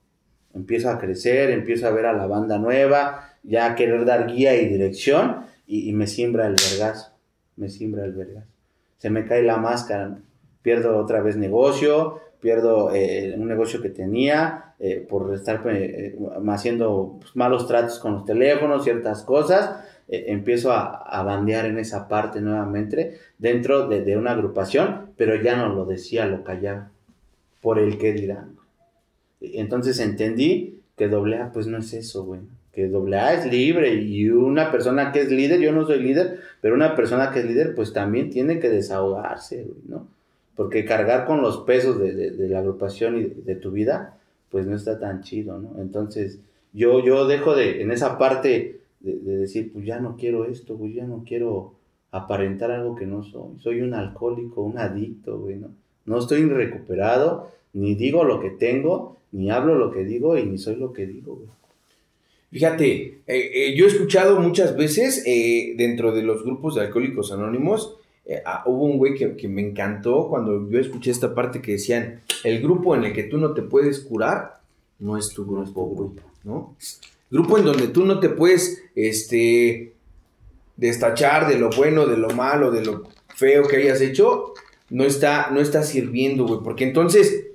empiezo a crecer, empiezo a ver a la banda nueva, ya a querer dar guía y dirección, y, me siembra el vergazo, me siembra el vergazo. Se me cae la máscara, pierdo otra vez negocio, pierdo eh, un negocio que tenía eh, por estar eh, haciendo pues, malos tratos con los teléfonos, ciertas cosas. empiezo a, a, bandear en esa parte nuevamente dentro de, de, una agrupación, pero ya no lo decía, lo callaba por el que dirán. Entonces entendí que AA pues no es eso, güey. Que AA es libre y una persona que es líder, yo no soy líder, pero una persona que es líder pues también tiene que desahogarse, güey, ¿no? Porque cargar con los pesos de, la agrupación y de, tu vida pues no está tan chido, ¿no? Entonces yo, yo dejo de, en esa parte de, decir pues ya no quiero esto, güey, ya no quiero aparentar algo que no soy. Soy un alcohólico, un adicto, güey, ¿no? No estoy recuperado, ni digo lo que tengo, ni hablo lo que digo y ni soy lo que digo, Fíjate, eh, eh, yo he escuchado muchas veces eh, dentro de los grupos de alcohólicos anónimos, ah, hubo un güey que, me encantó cuando yo escuché esta parte que decían, el grupo en el que tú no te puedes curar no es tu grupo, grupo, ¿no? Grupo en donde tú no te puedes, este, destachar de lo bueno, de lo malo, de lo feo que hayas hecho, no está, no está sirviendo, güey. Porque entonces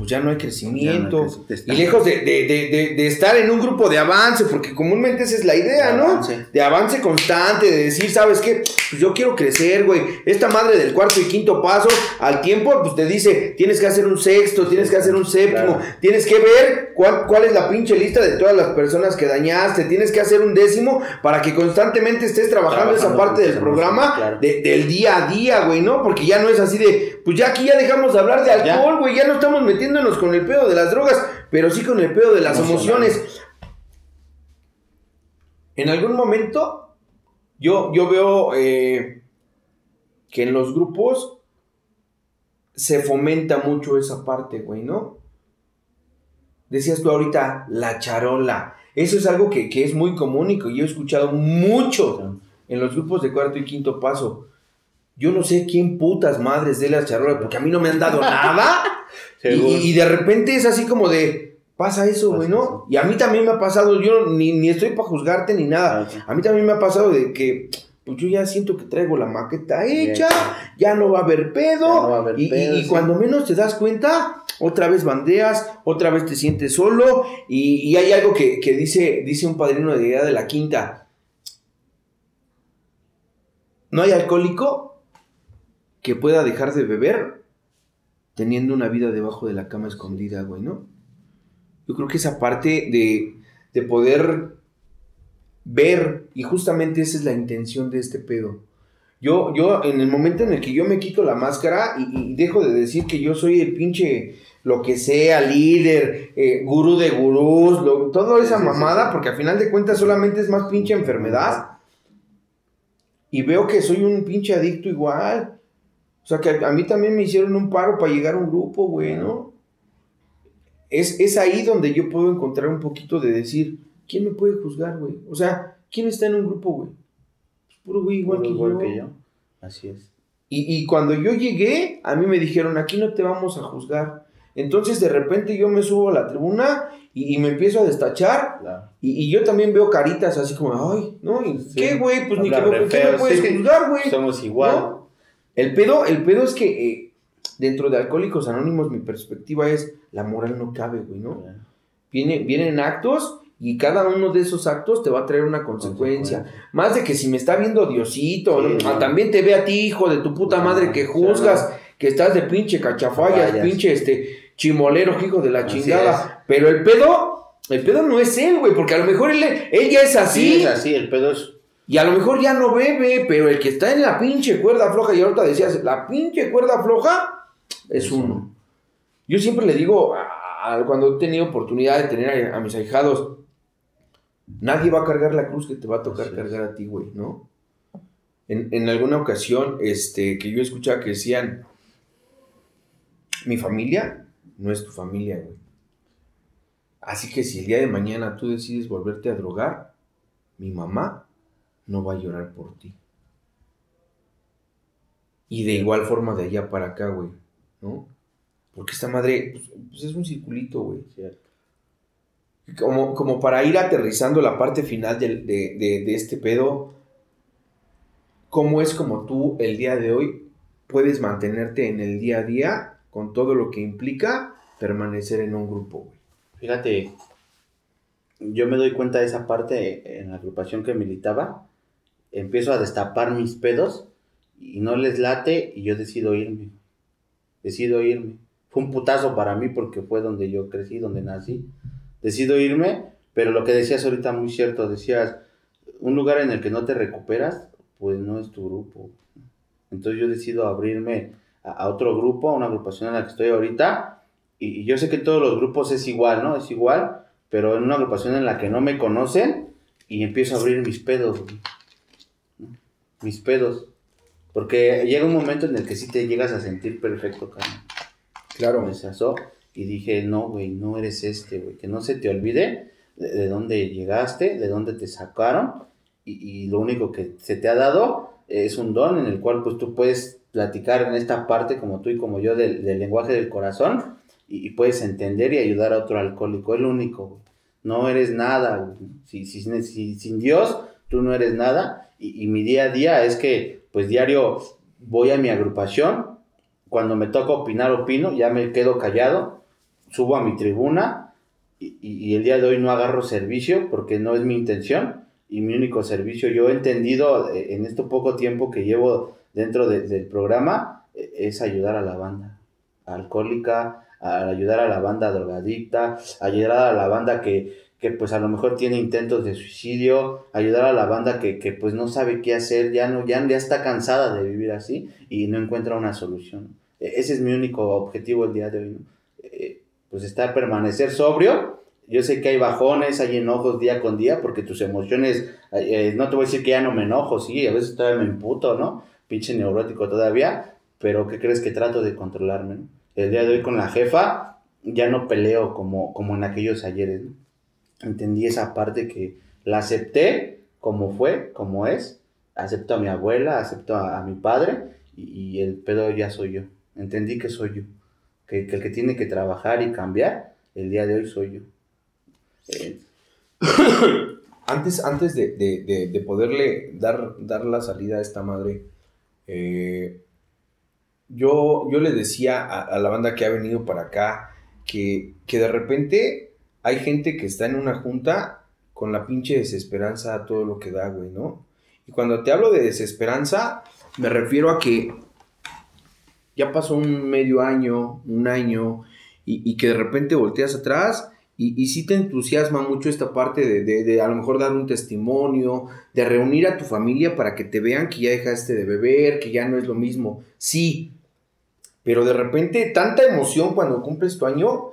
pues ya no hay crecimiento. y lejos de, estar en un grupo de avance, porque comúnmente esa es la idea, ¿no? De avance constante, de decir, ¿sabes qué? Pues yo quiero crecer, güey. Esta madre del cuarto y quinto paso, al tiempo, pues te dice, tienes que hacer un sexto, tienes que hacer un séptimo, tienes que ver cuál, cuál es la pinche lista de todas las personas que dañaste, tienes que hacer un décimo para que constantemente estés trabajando, esa parte del programa del día a día, güey, ¿no? Porque ya no es así de, pues ya aquí ya dejamos de hablar de alcohol, güey, ya no estamos metiendo con el pedo de las drogas, pero sí con el pedo de las emociones. En algún momento, yo, yo veo eh, que en los grupos se fomenta mucho esa parte, güey, ¿no? Decías tú ahorita, la charola. Eso es algo que, que es muy común y que yo he escuchado mucho en los grupos de cuarto y quinto paso. Yo no sé quién putas madres de la charola, porque a mí no me han dado nada. Y, de repente es así como de, pasa eso, güey, ¿no? Y a mí también me ha pasado, yo ni, ni estoy para juzgarte ni nada. A mí también me ha pasado de que, pues yo ya siento que traigo la maqueta hecha, ya no va a haber pedo. y, cuando menos te das cuenta, otra vez bandeas, otra vez te sientes solo. Y, hay algo que, dice, dice un padrino de idea de la quinta. No hay alcohólico que pueda dejar de beber teniendo una vida debajo de la cama escondida, güey, ¿no? Yo creo que esa parte de, de poder ver, y justamente esa es la intención de este pedo. Yo, yo, en el momento en el que yo me quito la máscara y, dejo de decir que yo soy el pinche, lo que sea, líder, eh, gurú de gurús, toda esa mamada, porque al final de cuentas solamente es más pinche enfermedad. Y veo que soy un pinche adicto igual. O sea, que a, mí también me hicieron un paro para llegar a un grupo, güey, ¿no? Es, es ahí donde yo puedo encontrar un poquito de decir, ¿quién me puede juzgar, güey? O sea, ¿quién está en un grupo, güey? Pues puro güey igual, que, yo. Así es. Y, y, cuando yo llegué, a mí me dijeron, aquí no te vamos a juzgar. Entonces de repente yo me subo a la tribuna y, me empiezo a destachar. Y, y, yo también veo caritas así como, ay, ¿no? ¿Qué, güey? Pues ni que me, ¿qué me puedes juzgar, güey? Somos igual. El pedo, el pedo es que eh, dentro de Alcohólicos Anónimos mi perspectiva es la moral no cabe, güey, ¿no? Viene, vienen actos y cada uno de esos actos te va a traer una consecuencia. Más de que si me está viendo Diosito, ah, también te ve a ti, hijo de tu puta madre, que juzgas, que estás de pinche cachafallas, pinche este chimolero, hijo de la chingada. Pero el pedo, el pedo no es él, güey, porque a lo mejor él, él ya es así. Sí, es así, el pedo es y a lo mejor ya no bebe, pero el que está en la pinche cuerda floja, y ahorita decías, la pinche cuerda floja es uno. Yo siempre le digo, cuando he tenido oportunidad de tener a, mis ahijados, nadie va a cargar la cruz que te va a tocar cargar a ti, güey, ¿no? En, alguna ocasión, este, que yo escuchaba que decían, mi familia no es tu familia, güey. Así que si el día de mañana tú decides volverte a drogar, mi mamá no va a llorar por ti. Y de igual forma de allá para acá, güey, ¿no? Porque esta madre, pues, pues es un circulito, güey. Como, como para ir aterrizando la parte final de, de este pedo, ¿cómo es como tú el día de hoy puedes mantenerte en el día a día con todo lo que implica permanecer en un grupo, güey? Fíjate, yo me doy cuenta de esa parte en la agrupación que militaba empiezo a destapar mis pedos y no les late y yo decido irme. Decido irme. Fue un putazo para mí porque fue donde yo crecí, donde nací. Decido irme, pero lo que decías ahorita muy cierto, decías, un lugar en el que no te recuperas, pues no es tu grupo. Entonces yo decido abrirme a, otro grupo, a una agrupación en la que estoy ahorita, y, y, yo sé que todos los grupos es igual, ¿no? Es igual, pero en una agrupación en la que no me conocen, y empiezo a abrir mis pedos mis pedos. Porque llega un momento en el que sí te llegas a sentir perfecto, carnal. Claro. Me asó y dije, no, güey, no eres este, güey. Que no se te olvide de, dónde llegaste, de dónde te sacaron. Y, lo único que se te ha dado es un don en el cual pues tú puedes platicar en esta parte como tú y como yo del, lenguaje del corazón y, puedes entender y ayudar a otro alcohólico. Es lo único, güey. No eres nada, güey. Si, si, si, sin Dios tú no eres nada. Y, mi día a día es que, pues diario voy a mi agrupación, cuando me toca opinar, opino, ya me quedo callado, subo a mi tribuna y, y- el día de hoy no agarro servicio porque no es mi intención y mi único servicio, yo he entendido eh, en este poco tiempo que llevo dentro de- del programa, eh, es ayudar a la banda alcohólica, a ayudar a la banda drogadicta, ayudar a la banda que, que pues a lo mejor tiene intentos de suicidio, ayudar a la banda que, que pues no sabe qué hacer, ya no, ya, ya está cansada de vivir así y no encuentra una solución. E- Ese es mi único objetivo el día de hoy, ¿no? Eh, pues estar, permanecer sobrio. Yo sé que hay bajones, hay enojos día con día, porque tus emociones, eh, no te voy a decir que ya no me enojo, sí, a veces todavía me emputo, ¿no? Pinche neurótico todavía, pero ¿qué crees que trato de controlarme? ¿no? El día de hoy con la jefa ya no peleo como, como en aquellos ayeres, ¿no? Entendí esa parte que la acepté como fue, como es, acepto a mi abuela, acepto a, mi padre y, el pedo ya soy yo. Entendí que soy yo, que, el que tiene que trabajar y cambiar, el día de hoy soy yo. Antes, antes de, de- de- de poderle dar, dar la salida a esta madre, eh, yo, yo le decía a, a la banda que ha venido para acá que, que de repente hay gente que está en una junta con la pinche desesperanza a todo lo que da, güey, ¿no? Y cuando te hablo de desesperanza, me refiero a que ya pasó un medio año, un año, y, que de repente volteas atrás y, y sí te entusiasma mucho esta parte de, de- de a lo mejor dar un testimonio, de reunir a tu familia para que te vean que ya dejaste de beber, que ya no es lo mismo. Sí, pero de repente tanta emoción cuando cumples tu año,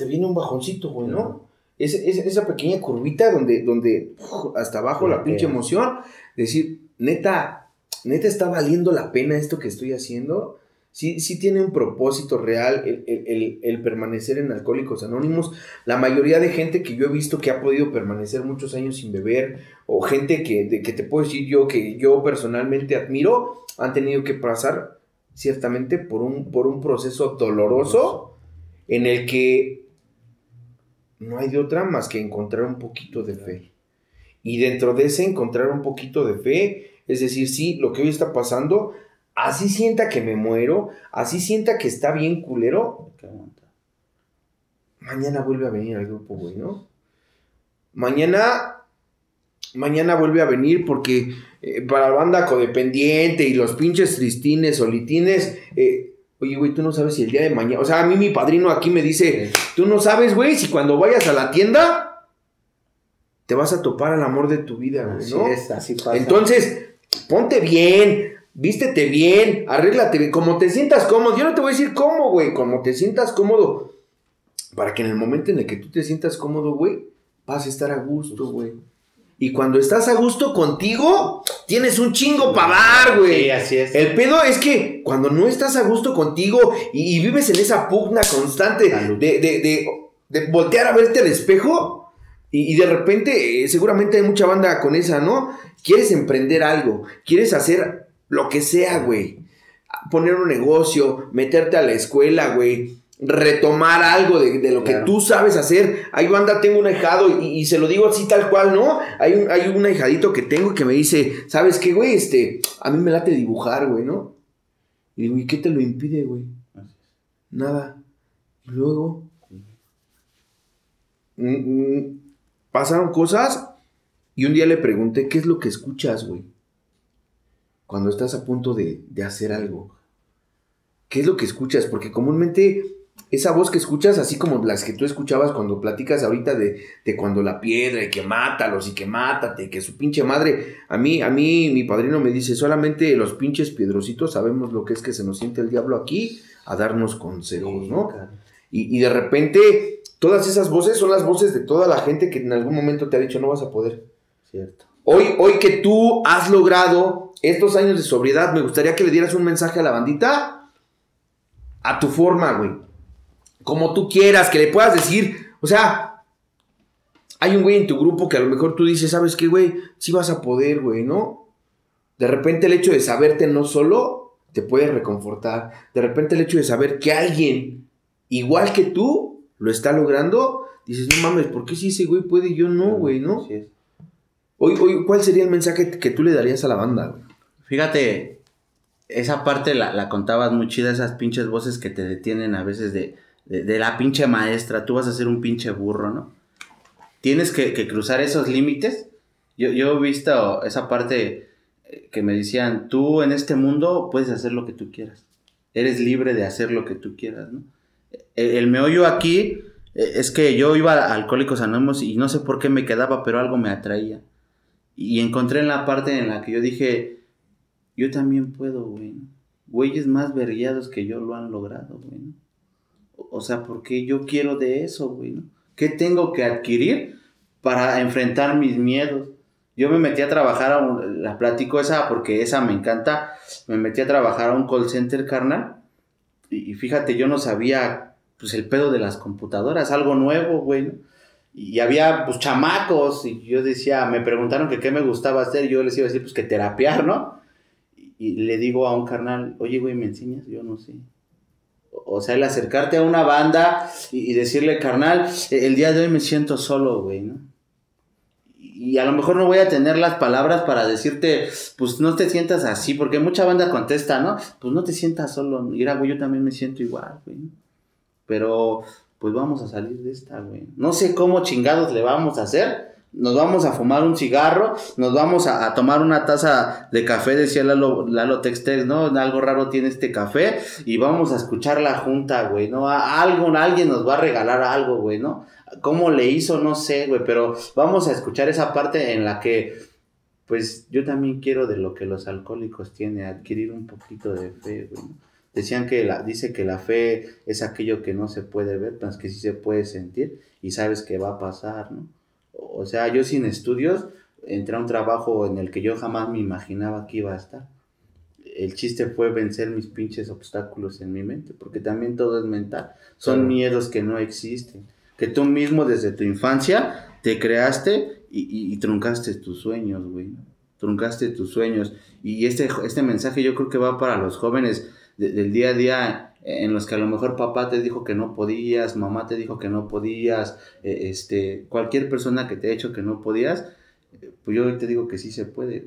te viene un bajoncito, güey, ¿no? Es, es- esa pequeña curvita donde, donde uf, hasta abajo la pinche emoción, decir, neta, neta está valiendo la pena esto que estoy haciendo. Sí, sí tiene un propósito real el, el- el- el permanecer en Alcohólicos Anónimos. La mayoría de gente que yo he visto que ha podido permanecer muchos años sin beber, o gente que, de, que te puedo decir yo que yo personalmente admiro, han tenido que pasar ciertamente por un, por un proceso doloroso en el que no hay de otra más que encontrar un poquito de fe. Y dentro de ese encontrar un poquito de fe, es decir, sí, lo que hoy está pasando, así sienta que me muero, así sienta que está bien culero, mañana vuelve a venir al grupo, güey, ¿no? Mañana, mañana vuelve a venir porque eh, para la banda codependiente y los pinches tristines, solitines, eh, oye, güey, tú no sabes si el día de mañana, o sea, a mí mi padrino aquí me dice, tú no sabes, güey, si cuando vayas a la tienda te vas a topar al amor de tu vida, güey, Así ¿no? es, así pasa. Entonces, ponte bien, vístete bien, arréglate bien, como te sientas cómodo. Yo no te voy a decir cómo, güey, como te sientas cómodo. Para que en el momento en el que tú te sientas cómodo, güey, vas a estar a gusto, güey. Y cuando estás a gusto contigo, tienes un chingo para dar, güey. Sí, así es. El pedo es que cuando no estás a gusto contigo y, y vives en esa pugna constante de, de, de- de voltear a verte al espejo y, y de repente eh, seguramente hay mucha banda con esa, ¿no? Quieres emprender algo, quieres hacer lo que sea, güey. Poner un negocio, meterte a la escuela, güey. Retomar algo de, de lo que tú sabes hacer. Hay banda, tengo un ahijado y, y se lo digo así tal cual, ¿no? Hay un, hay un ahijadito que tengo que me dice, ¿sabes qué, güey? Este, a mí me late dibujar, güey, ¿no? Y digo, ¿y qué te lo impide, güey? Nada. Y luego. Mm, mm, pasaron cosas y un día le pregunté, ¿qué es lo que escuchas, güey? Cuando estás a punto de, de hacer algo. ¿Qué es lo que escuchas? Porque comúnmente esa voz que escuchas, así como las que tú escuchabas cuando platicas ahorita de, de cuando la piedra y que mátalos y que mátate, que su pinche madre. A mí, a mí, mi padrino me dice, solamente los pinches piedrocitos sabemos lo que es que se nos siente el diablo aquí a darnos consejos, ¿no? Y, y de repente, todas esas voces son las voces de toda la gente que en algún momento te ha dicho no vas a poder. Cierto. Hoy, hoy que tú has logrado estos años de sobriedad, me gustaría que le dieras un mensaje a la bandita a tu forma, güey. Como tú quieras, que le puedas decir, o sea, hay un güey en tu grupo que a lo mejor tú dices, ¿sabes qué, güey? Sí vas a poder, güey, ¿no? De repente el hecho de saberte no solo te puede reconfortar. De repente el hecho de saber que alguien igual que tú lo está logrando, dices, no mames, ¿por qué si ese güey puede y yo no, güey, no? Es. Hoy, hoy, ¿cuál sería el mensaje que tú le darías a la banda? Fíjate, esa parte la, la, contabas muy chida, esas pinches voces que te detienen a veces de, de, la pinche maestra, tú vas a ser un pinche burro, ¿no? Tienes que, cruzar esos límites. Yo, yo he visto esa parte eh, que me decían, tú en este mundo puedes hacer lo que tú quieras. Eres libre de hacer lo que tú quieras, ¿no? El, el meollo aquí eh, es que yo iba a Alcohólicos Anónimos y no sé por qué me quedaba, pero algo me atraía. Y encontré en la parte en la que yo dije, yo también puedo, güey. Güeyes más vergueados que yo lo han logrado, güey. O sea, porque yo quiero de eso, güey. ¿no? ¿Qué tengo que adquirir para enfrentar mis miedos? Yo me metí a trabajar, a un, la platico esa porque esa me encanta. Me metí a trabajar a un call center, carnal. Y, y fíjate, yo no sabía, pues, el pedo de las computadoras, algo nuevo, güey. Y había, pues, chamacos. Y yo decía, me preguntaron que qué me gustaba hacer. Y yo les iba a decir, pues, que terapiar, ¿no? y le digo a un carnal, oye, güey, ¿me enseñas? Yo no sé. O sea, el acercarte a una banda y, decirle, carnal, el día de hoy me siento solo, güey, ¿no? Y a lo mejor no voy a tener las palabras para decirte, pues no te sientas así, porque mucha banda contesta, ¿no? Pues no te sientas solo. Mira, güey, yo también me siento igual, güey. Pero, pues vamos a salir de esta, güey. No sé cómo chingados le vamos a hacer, nos vamos a fumar un cigarro, nos vamos a, tomar una taza de café, decía Lalo, Lalo Textex, ¿no? Algo raro tiene este café y vamos a escuchar la junta, güey, ¿no? A, algo, alguien nos va a regalar algo, güey, ¿no? ¿Cómo le hizo? No sé, güey, pero vamos a escuchar esa parte en la que, pues, yo también quiero de lo que los alcohólicos tienen, adquirir un poquito de fe, güey, ¿no? Decían que la, dice que la fe es aquello que no se puede ver, pero es que sí se puede sentir y sabes que va a pasar, ¿no? O sea, yo sin estudios entré a un trabajo en el que yo jamás me imaginaba que iba a estar. El chiste fue vencer mis pinches obstáculos en mi mente, porque también todo es mental. Son miedos que no existen, que tú mismo desde tu infancia te creaste y, y, y truncaste tus sueños, güey. Truncaste tus sueños. Y este, este mensaje yo creo que va para los jóvenes de, del día a día en los que a lo mejor papá te dijo que no podías, mamá te dijo que no podías, eh, este, cualquier persona que te ha hecho que no podías, pues yo te digo que sí se puede.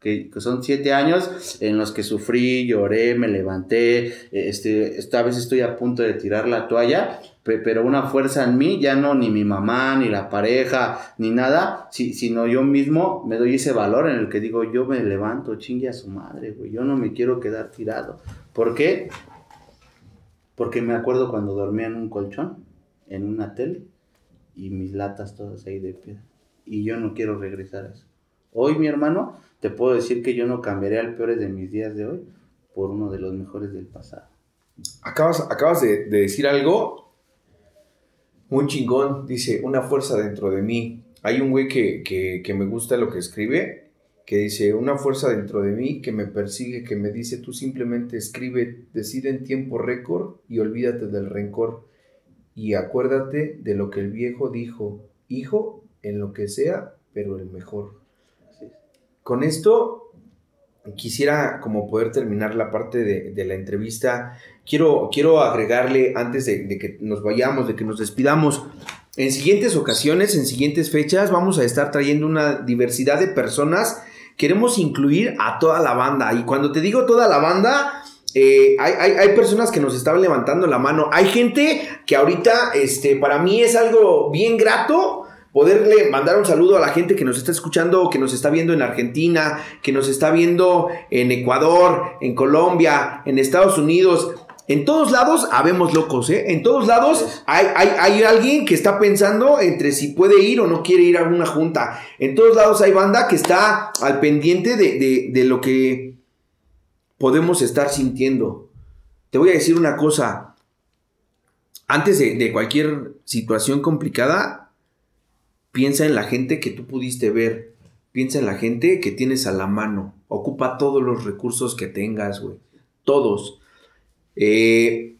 Que, que, son siete años en los que sufrí, lloré, me levanté, este, a veces estoy a punto de tirar la toalla, pero una fuerza en mí, ya no ni mi mamá, ni la pareja, ni nada, si, sino yo mismo me doy ese valor en el que digo, yo me levanto, chingue a su madre, güey, yo no me quiero quedar tirado. ¿Por qué? Porque me acuerdo cuando dormía en un colchón, en una tele, y mis latas todas ahí de piedra. Y yo no quiero regresar a eso. Hoy, mi hermano, te puedo decir que yo no cambiaré al peor de mis días de hoy por uno de los mejores del pasado. Acabas, acabas de, de decir algo muy chingón. Dice, una fuerza dentro de mí. Hay un güey que, que me gusta lo que escribe que dice, una fuerza dentro de mí que me persigue, que me dice, tú simplemente escribe, decide en tiempo récord y olvídate del rencor. Y acuérdate de lo que el viejo dijo, hijo, en lo que sea, pero el mejor. Con esto quisiera como poder terminar la parte de, de la entrevista. Quiero, quiero agregarle, antes de, de que nos vayamos, de que nos despidamos, en siguientes ocasiones, en siguientes fechas, vamos a estar trayendo una diversidad de personas queremos incluir a toda la banda. Y cuando te digo toda la banda, eh, hay, hay, hay, personas que nos estaban levantando la mano. Hay gente que ahorita, este, para mí es algo bien grato poderle mandar un saludo a la gente que nos está escuchando, que nos está viendo en Argentina, que nos está viendo en Ecuador, en Colombia, en Estados Unidos. En todos lados habemos locos, ¿eh? En todos lados hay, hay, hay, alguien que está pensando entre si puede ir o no quiere ir a una junta. En todos lados hay banda que está al pendiente de, de, de lo que podemos estar sintiendo. Te voy a decir una cosa. Antes de, de cualquier situación complicada, piensa en la gente que tú pudiste ver. Piensa en la gente que tienes a la mano. Ocupa todos los recursos que tengas, güey. Todos eh,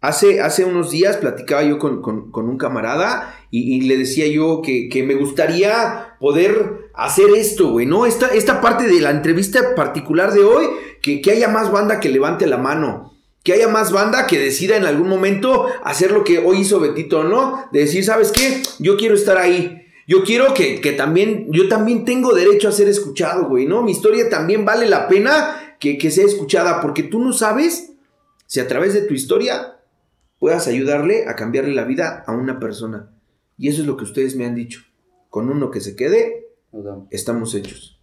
hace, hace unos días platicaba yo con, con, un camarada y, y, le decía yo que, que, me gustaría poder hacer esto, güey, ¿no? Esta, esta parte de la entrevista particular de hoy, que, que haya más banda que levante la mano que haya más banda que decida en algún momento hacer lo que hoy hizo Betito, ¿no? De decir, ¿sabes qué? Yo quiero estar ahí. Yo quiero que, que, también, yo también tengo derecho a ser escuchado, güey, ¿no? Mi historia también vale la pena que, que sea escuchada, porque tú no sabes si a través de tu historia puedas ayudarle a cambiarle la vida a una persona. Y eso es lo que ustedes me han dicho. Con uno que se quede, estamos hechos.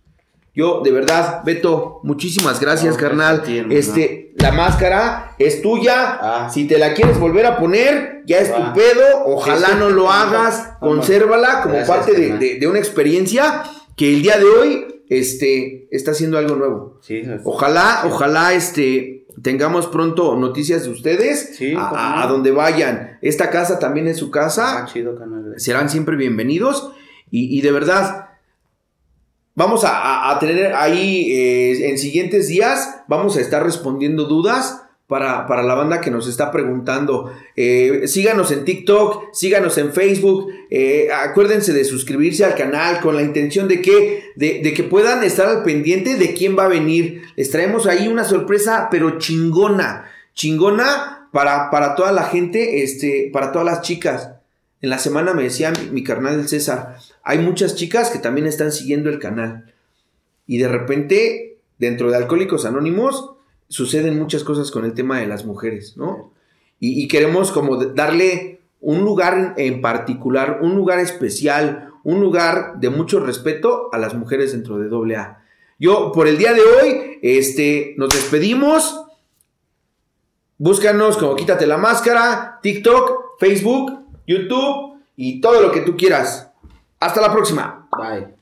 Yo, de verdad, Beto, muchísimas gracias, carnal. este, la máscara es tuya. Ah. Si te la quieres volver a poner, ya es tu pedo. Ojalá no lo hagas. Consérvala como parte de, una experiencia que el día de hoy este, está haciendo algo nuevo. ojalá, ojalá este, tengamos pronto noticias de ustedes a, donde vayan. Esta casa también es su casa. Ah, Serán siempre bienvenidos. y de verdad, Vamos a, tener ahí eh, en siguientes días, vamos a estar respondiendo dudas para, la banda que nos está preguntando. Eh, síganos en TikTok, síganos en Facebook, eh, acuérdense de suscribirse al canal con la intención de que, de, que puedan estar al pendiente de quién va a venir. Les traemos ahí una sorpresa, pero chingona, chingona para, para toda la gente, este, para todas las chicas. En la semana me decía mi, carnal el César, hay muchas chicas que también están siguiendo el canal. Y de repente, dentro de Alcohólicos Anónimos, suceden muchas cosas con el tema de las mujeres, ¿no? Y, queremos como darle un lugar en particular, un lugar especial, un lugar de mucho respeto a las mujeres dentro de AA. Yo, por el día de hoy, este, nos despedimos. Búscanos como Quítate la Máscara, TikTok, Facebook YouTube y todo lo que tú quieras. Hasta la próxima. Bye.